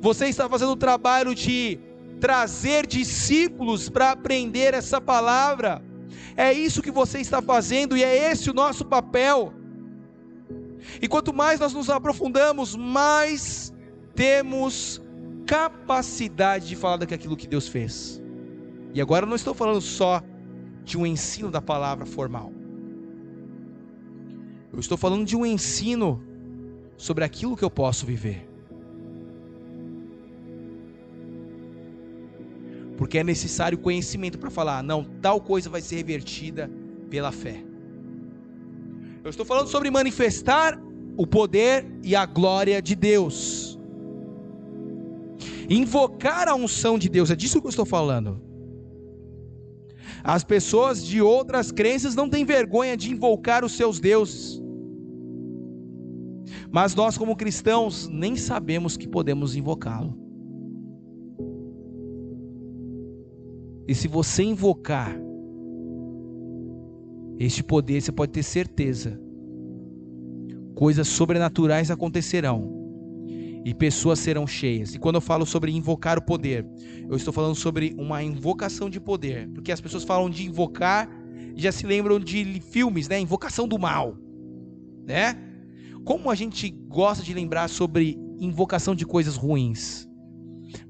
Você está fazendo o trabalho de trazer discípulos para aprender essa palavra. É isso que você está fazendo e é esse o nosso papel. E quanto mais nós nos aprofundamos, mais temos capacidade de falar daquilo que Deus fez. E agora eu não estou falando só de um ensino da palavra formal. Eu estou falando de um ensino sobre aquilo que eu posso viver. Porque é necessário conhecimento para falar, não, tal coisa vai ser revertida pela fé. Eu estou falando sobre manifestar o poder e a glória de Deus. Invocar a unção de Deus, é disso que eu estou falando. As pessoas de outras crenças não têm vergonha de invocar os seus deuses. Mas nós, como cristãos, nem sabemos que podemos invocá-lo. E se você invocar este poder, você pode ter certeza, coisas sobrenaturais acontecerão e pessoas serão cheias. E quando eu falo sobre invocar o poder, eu estou falando sobre uma invocação de poder, porque as pessoas falam de invocar e já se lembram de filmes, né? Invocação do mal, né? Como a gente gosta de lembrar sobre invocação de coisas ruins,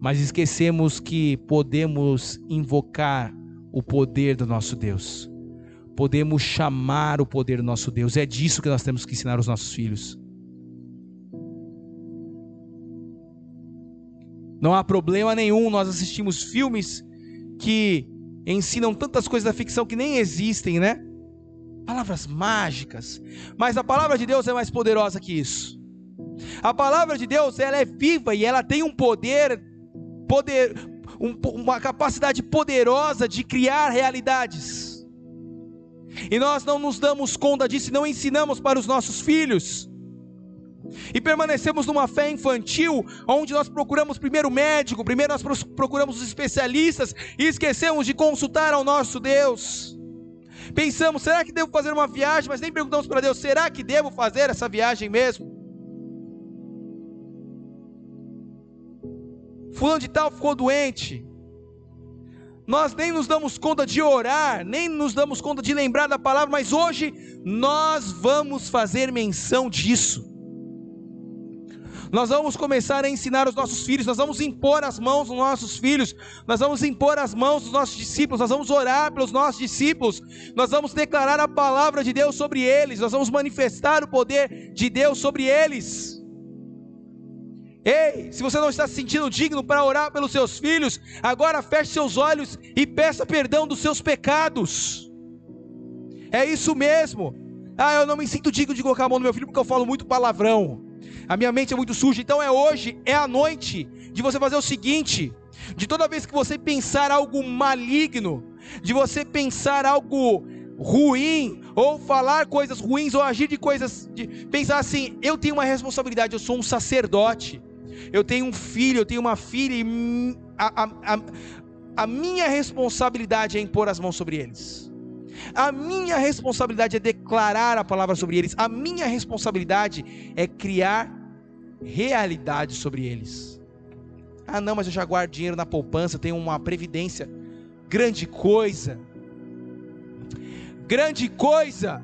mas esquecemos que podemos invocar o poder do nosso Deus. Podemos chamar o poder do nosso Deus. É disso que nós temos que ensinar os nossos filhos. Não há problema nenhum, nós assistimos filmes que ensinam tantas coisas da ficção que nem existem, né? Palavras mágicas. Mas a palavra de Deus é mais poderosa que isso. A palavra de Deus, ela é viva e ela tem um poder, poder um, uma capacidade poderosa de criar realidades. E nós não nos damos conta disso e não ensinamos para os nossos filhos e permanecemos numa fé infantil, onde nós procuramos primeiro o médico, primeiro nós procuramos os especialistas e esquecemos de consultar ao nosso Deus. Pensamos, será que devo fazer uma viagem? Mas nem perguntamos para Deus, será que devo fazer essa viagem mesmo? Fulano de tal ficou doente. Nós nem nos damos conta de orar, nem nos damos conta de lembrar da palavra, mas hoje nós vamos fazer menção disso. Nós vamos começar a ensinar os nossos filhos, nós vamos impor as mãos nos nossos filhos, nós vamos impor as mãos dos nossos discípulos, nós vamos orar pelos nossos discípulos, nós vamos declarar a palavra de Deus sobre eles, nós vamos manifestar o poder de Deus sobre eles. Ei, se você não está se sentindo digno para orar pelos seus filhos, agora feche seus olhos e peça perdão dos seus pecados. É isso mesmo. Ah, eu não me sinto digno de colocar a mão no meu filho porque eu falo muito palavrão. A minha mente é muito suja. Então é hoje, é a noite de você fazer o seguinte: de toda vez que você pensar algo maligno, de você pensar algo ruim, ou falar coisas ruins, ou agir de coisas, de pensar assim, eu tenho uma responsabilidade, eu sou um sacerdote, eu tenho um filho, eu tenho uma filha, e a, a, a, a minha responsabilidade é impor as mãos sobre eles. A minha responsabilidade é declarar a palavra sobre eles. A minha responsabilidade é criar realidade sobre eles. Ah, não, mas eu já guardo dinheiro na poupança, tenho uma previdência. Grande coisa. Grande coisa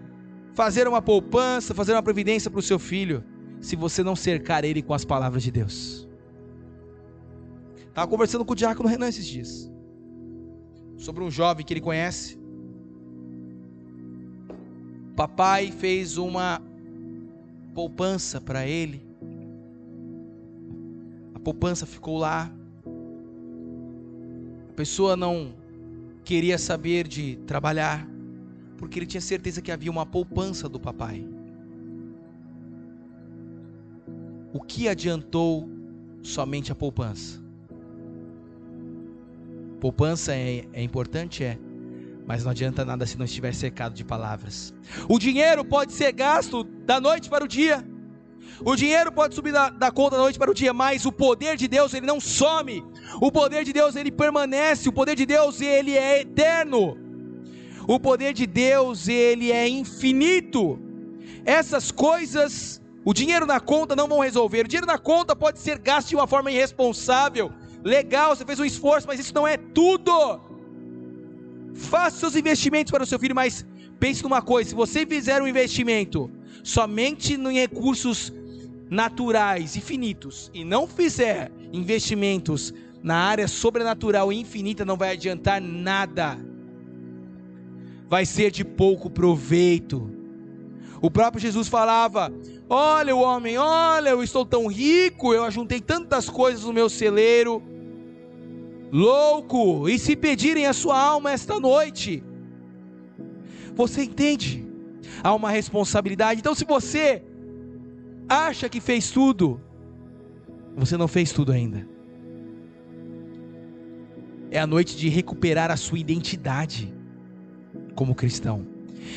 fazer uma poupança, fazer uma previdência para o seu filho, se você não cercar ele com as palavras de Deus. Estava conversando com o diácono Renan esses dias, sobre um jovem que ele conhece, papai fez uma poupança para ele. A poupança ficou lá. A pessoa não queria saber de trabalhar, porque ele tinha certeza que havia uma poupança do papai. O que adiantou somente a poupança? Poupança é, é importante? É. Mas não adianta nada se não estiver cercado de palavras. O dinheiro pode ser gasto da noite para o dia. O dinheiro pode subir da, da, conta da noite para o dia, mas o poder de Deus ele não some. O poder de Deus ele permanece. O poder de Deus ele é eterno. O poder de Deus ele é infinito. Essas coisas, o dinheiro na conta não vão resolver. O dinheiro na conta pode ser gasto de uma forma irresponsável. Legal, você fez um esforço, mas isso não é tudo. Faça seus investimentos para o seu filho, mas pense numa coisa: se você fizer um investimento somente em recursos naturais e finitos e não fizer investimentos na área sobrenatural e infinita, não vai adiantar nada. Vai ser de pouco proveito. O próprio Jesus falava: Olha, o homem, olha, eu estou tão rico, eu ajuntei tantas coisas no meu celeiro louco, e se pedirem a sua alma esta noite. Você entende? Há uma responsabilidade. Então, se você acha que fez tudo, você não fez tudo ainda. É a noite de recuperar a sua identidade como cristão.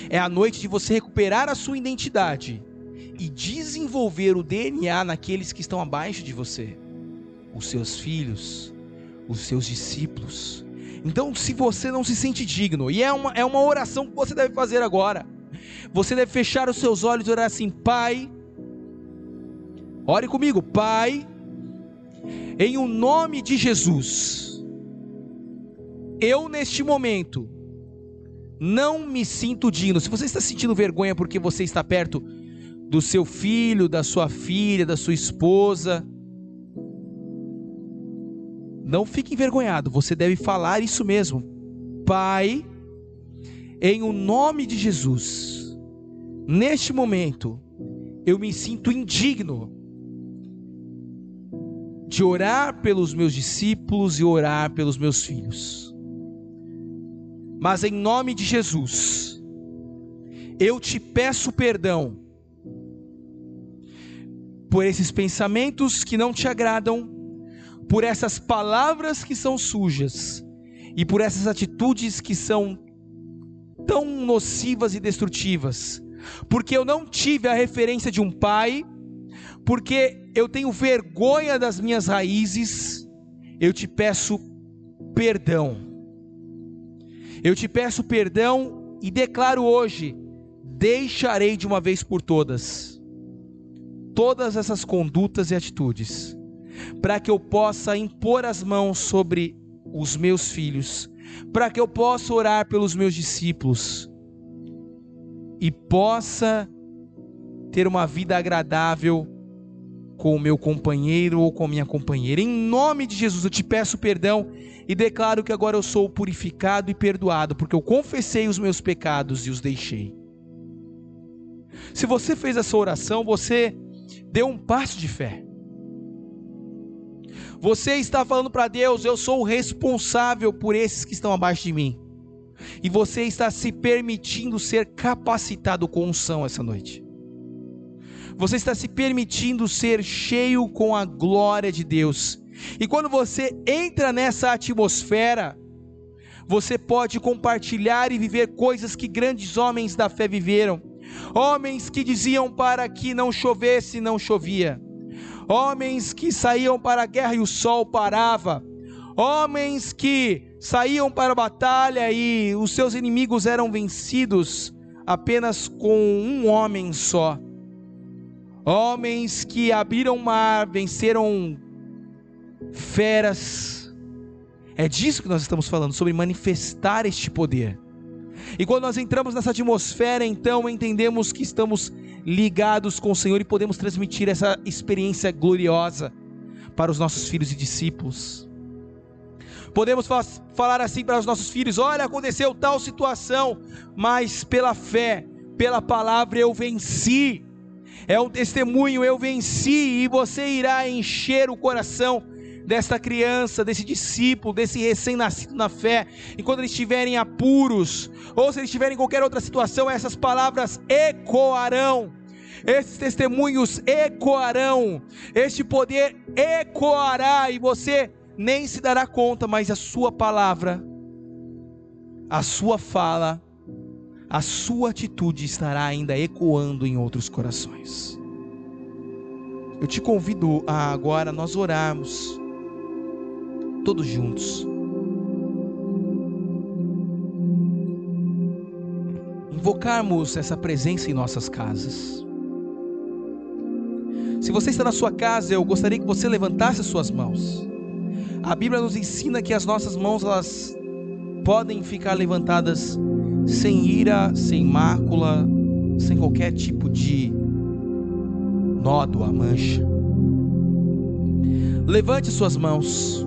É a noite de você recuperar a sua identidade e desenvolver o DNA naqueles que estão abaixo de você, os seus filhos, os seus discípulos. Então, se você não se sente digno, e é uma, é uma oração que você deve fazer agora, você deve fechar os seus olhos e orar assim: Pai, ore comigo, Pai, em o um nome de Jesus, eu neste momento não me sinto digno. Se você está sentindo vergonha porque você está perto do seu filho, da sua filha, da sua esposa, não fique envergonhado, você deve falar isso mesmo. Pai, em o nome de Jesus, neste momento, eu me sinto indigno de orar pelos meus discípulos e orar pelos meus filhos. Mas em nome de Jesus, eu te peço perdão por esses pensamentos que não te agradam por essas palavras que são sujas e por essas atitudes que são tão nocivas e destrutivas, porque eu não tive a referência de um pai, porque eu tenho vergonha das minhas raízes, eu te peço perdão. Eu te peço perdão e declaro hoje: deixarei de uma vez por todas todas essas condutas e atitudes, para que eu possa impor as mãos sobre os meus filhos, para que eu possa orar pelos meus discípulos e possa ter uma vida agradável com o meu companheiro ou com a minha companheira. Em nome de Jesus, eu te peço perdão e declaro que agora eu sou purificado e perdoado, porque eu confessei os meus pecados e os deixei. Se você fez essa oração, você deu um passo de fé. Você está falando para Deus: Eu sou o responsável por esses que estão abaixo de mim. E você está se permitindo ser capacitado com unção essa noite. Você está se permitindo ser cheio com a glória de Deus. E quando você entra nessa atmosfera, você pode compartilhar e viver coisas que grandes homens da fé viveram. Homens que diziam para que não chovesse, não chovia. Homens que saíam para a guerra e o sol parava. Homens que saíam para a batalha e os seus inimigos eram vencidos apenas com um homem só. Homens que abriram mar, venceram feras. É disso que nós estamos falando, sobre manifestar este poder. E quando nós entramos nessa atmosfera, então entendemos que estamos ligados com o Senhor e podemos transmitir essa experiência gloriosa para os nossos filhos e discípulos. Podemos falar assim para os nossos filhos: olha, aconteceu tal situação, mas pela fé, pela palavra eu venci. É um testemunho, eu venci, e você irá encher o coração desta criança, desse discípulo, desse recém-nascido na fé, e quando eles estiverem apuros, ou se eles estiverem em qualquer outra situação, essas palavras ecoarão. Esses testemunhos ecoarão, este poder ecoará e você nem se dará conta, mas a sua palavra, a sua fala, a sua atitude estará ainda ecoando em outros corações. Eu te convido a agora nós orarmos todos juntos. Invocarmos essa presença em nossas casas. Se você está na sua casa, eu gostaria que você levantasse as suas mãos. A Bíblia nos ensina que as nossas mãos elas podem ficar levantadas sem ira, sem mácula, sem qualquer tipo de nódoa, mancha. Levante suas mãos.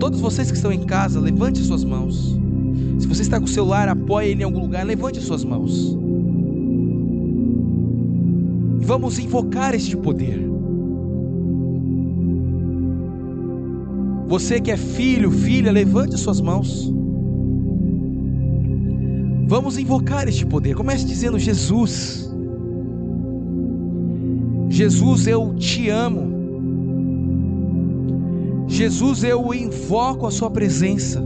Todos vocês que estão em casa, levante suas mãos. Se você está com o celular, apoie ele em algum lugar, levante suas mãos. E vamos invocar este poder. Você que é filho, filha, levante suas mãos. Vamos invocar este poder. Comece dizendo: Jesus, Jesus, eu te amo. Jesus, eu invoco a Sua presença.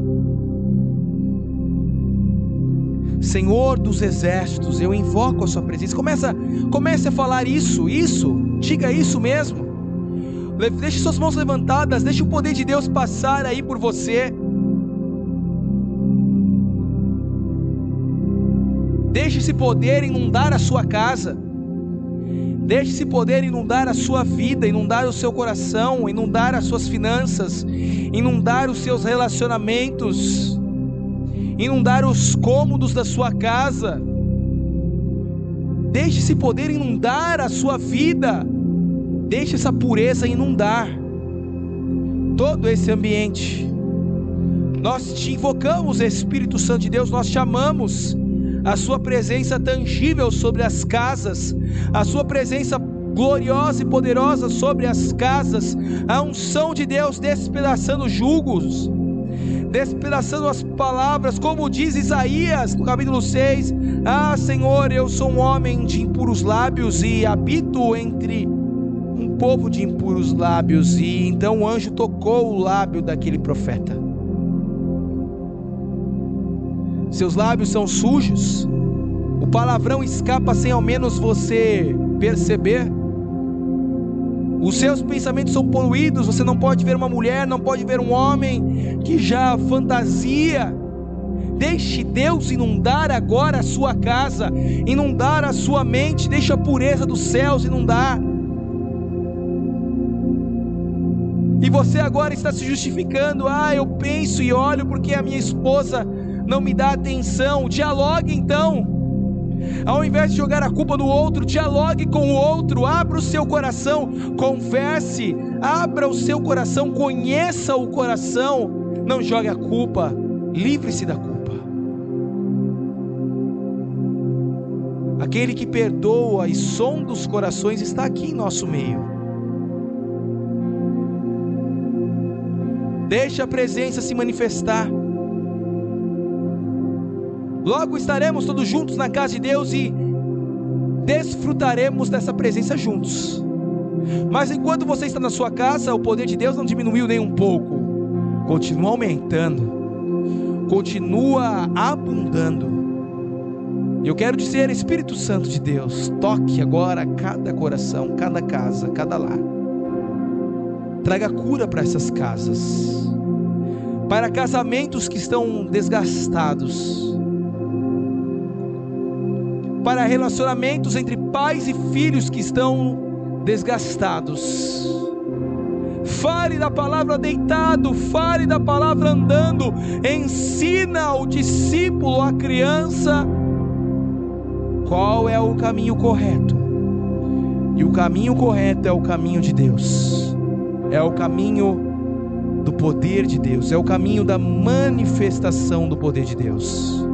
Senhor dos exércitos, eu invoco a Sua presença. Começa, comece a falar isso, isso, diga isso mesmo. Deixe suas mãos levantadas, deixe o poder de Deus passar aí por você. Deixe esse poder inundar a sua casa. Deixe esse poder inundar a sua vida, inundar o seu coração, inundar as suas finanças, inundar os seus relacionamentos, inundar os cômodos da sua casa. Deixe esse poder inundar a sua vida. Deixe essa pureza inundar todo esse ambiente. Nós te invocamos, Espírito Santo de Deus, nós te amamos a sua presença tangível sobre as casas, a sua presença gloriosa e poderosa sobre as casas, a unção de Deus despedaçando julgos, despedaçando as palavras, como diz Isaías no capítulo 6: Ah, Senhor, eu sou um homem de impuros lábios e habito entre um povo de impuros lábios. E então o anjo tocou o lábio daquele profeta. Seus lábios são sujos, o palavrão escapa sem ao menos você perceber. Os seus pensamentos são poluídos, você não pode ver uma mulher, não pode ver um homem que já fantasia. Deixe Deus inundar agora a sua casa, inundar a sua mente, deixe a pureza dos céus inundar. E você agora está se justificando. Ah, eu penso e olho porque a minha esposa não me dá atenção. Dialogue então. Ao invés de jogar a culpa no outro, dialogue com o outro, abra o seu coração, converse, abra o seu coração, conheça o coração, não jogue a culpa, livre-se da culpa. Aquele que perdoa e sonda os corações está aqui em nosso meio. Deixe a presença se manifestar. Logo estaremos todos juntos na casa de Deus e desfrutaremos dessa presença juntos. Mas enquanto você está na sua casa, o poder de Deus não diminuiu nem um pouco, continua aumentando, continua abundando. Eu quero dizer, Espírito Santo de Deus, toque agora cada coração, cada casa, cada lar. Traga cura para essas casas, para casamentos que estão desgastados para relacionamentos entre pais e filhos que estão desgastados. Fale da palavra deitado, fale da palavra andando, ensina o discípulo, a criança, qual é o caminho correto. E o caminho correto é o caminho de Deus, é o caminho do poder de Deus, é o caminho da manifestação do poder de Deus.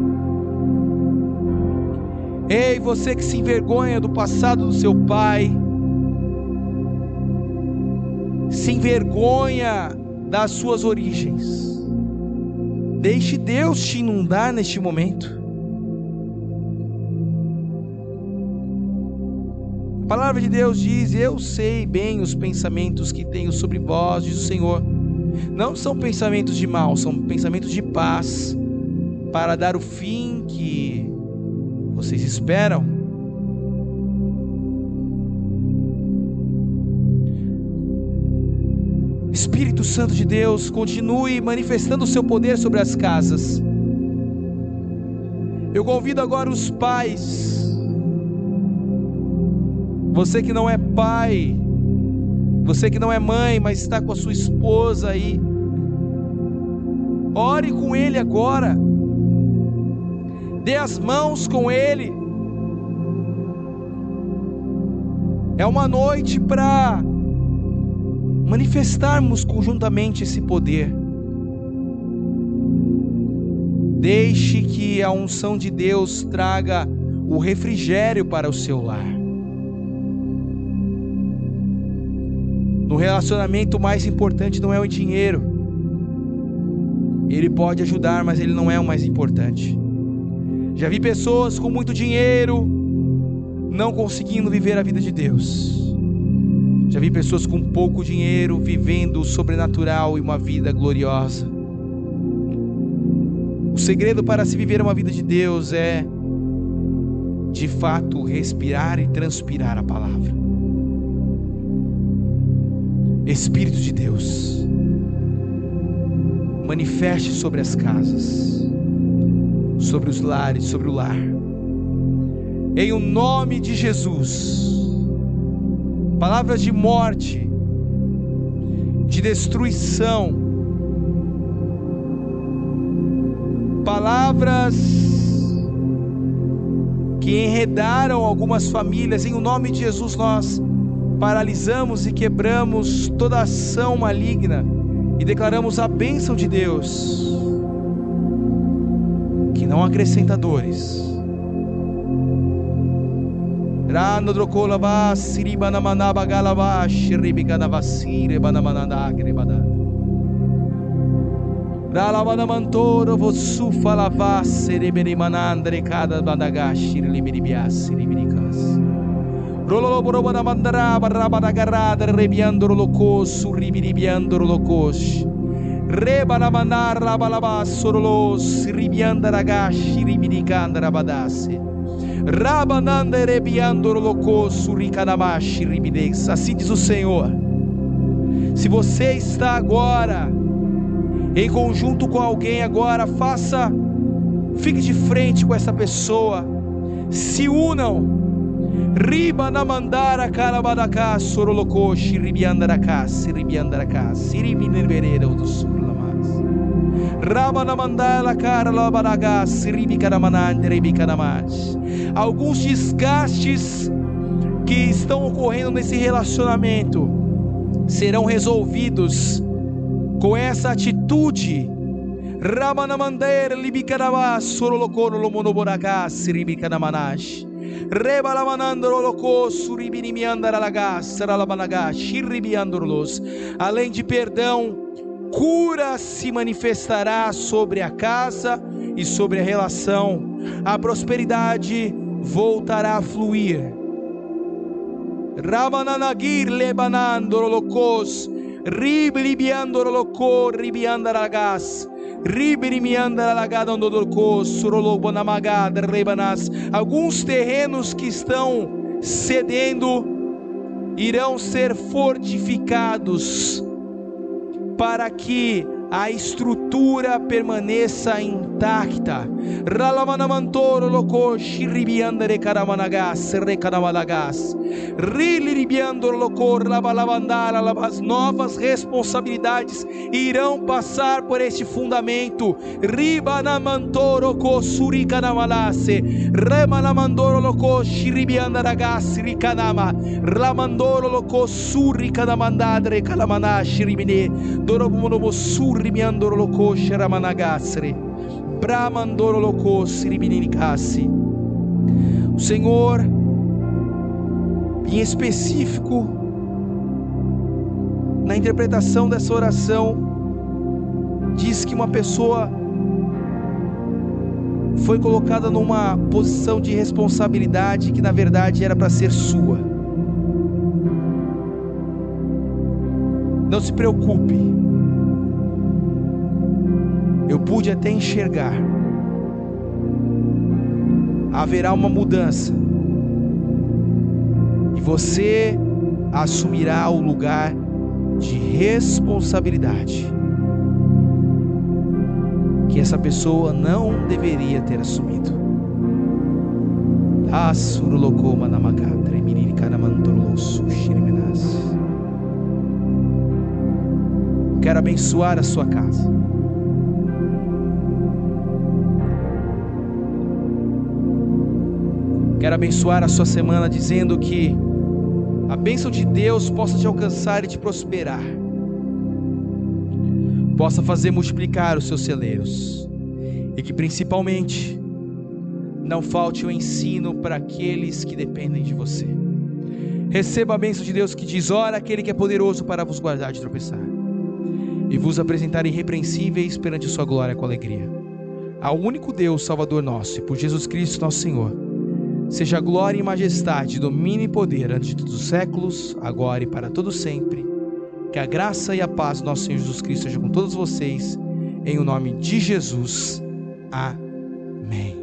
Ei, você que se envergonha do passado do seu pai, se envergonha das suas origens, deixe Deus te inundar neste momento. A palavra de Deus diz: Eu sei bem os pensamentos que tenho sobre vós, diz o Senhor. Não são pensamentos de mal, são pensamentos de paz, para dar o fim que vocês esperam? Espírito Santo de Deus, continue manifestando o seu poder sobre as casas. Eu convido agora os pais. Você que não é pai, você que não é mãe, mas está com a sua esposa aí. Ore com ele agora dê as mãos com Ele. É uma noite para manifestarmos conjuntamente esse poder. Deixe que a unção de Deus traga o refrigério para o seu lar. No relacionamento, o mais importante não é o dinheiro. Ele pode ajudar, mas ele não é o mais importante. Já vi pessoas com muito dinheiro não conseguindo viver a vida de Deus. Já vi pessoas com pouco dinheiro vivendo o sobrenatural e uma vida gloriosa. O segredo para se viver uma vida de Deus é, de fato, respirar e transpirar a palavra. Espírito de Deus, manifeste sobre as casas sobre os lares, sobre o lar. Em o nome de Jesus, palavras de morte, de destruição, palavras que enredaram algumas famílias, em o nome de Jesus nós paralisamos e quebramos toda ação maligna e declaramos a bênção de Deus Ralabana mantoro vosu falava sereberi manandre cada bandagashi libiribias libirikas. Rololo borobana mandara barabada garada rebiandoro locos suribiribiandoro locos. Assim diz o Senhor. Se você está agora em conjunto com alguém agora, faça Fique de frente com essa pessoa. Se unam. Riba na mandara carabadacá, sorolocô, xiribiandaracá, siribiandaracá, siribinerbereira do sul Alguns desgastes que estão ocorrendo nesse relacionamento serão resolvidos com essa atitude. Rebalamanandro loko suribinimiandaralagas saralabanagas shiribiandorlos. Além de perdão, cura se manifestará sobre a casa e sobre a relação. A prosperidade voltará a fluir. Lokos. Riblibiandro loko ribiandaragas. Alguns terrenos que estão cedendo irão ser fortificados para que a estrutura permaneça intacta. Ralamanamantoro loko shiribiandere karamanagas rekanamalagas. Riliribiandoro loko rabalavandara as novas responsabilidades irão passar por este fundamento. Ribanamantoro ko surikanamalase. Remanamandoro loko shiribiandaragas rikanama. Ramandoro loko surikanamandadre kalamana shiribine. Dorobumonobo sur rimiandoro loko sharamanagasre. Bramandoro loko siribininicassi. O Senhor, em específico, na interpretação dessa oração, diz que uma pessoa foi colocada numa posição de responsabilidade que na verdade era para ser sua. Não se preocupe, eu pude até enxergar. Haverá uma mudança. E você assumirá o lugar de responsabilidade que essa pessoa não deveria ter assumido. Quero abençoar a sua casa. Quero abençoar a sua semana dizendo que a bênção de Deus possa te alcançar e te prosperar, possa fazer multiplicar os seus celeiros e que principalmente não falte o ensino para aqueles que dependem de você. Receba a bênção de Deus que diz: Ora, aquele que é poderoso para vos guardar de tropeçar e vos apresentar irrepreensíveis perante Sua glória com alegria. Ao único Deus, Salvador nosso, e por Jesus Cristo, nosso Senhor Seja glória e majestade, domínio e poder antes de todos os séculos, agora e para todo sempre. Que a graça e a paz do nosso Senhor Jesus Cristo seja com todos vocês, em o nome de Jesus. Amém.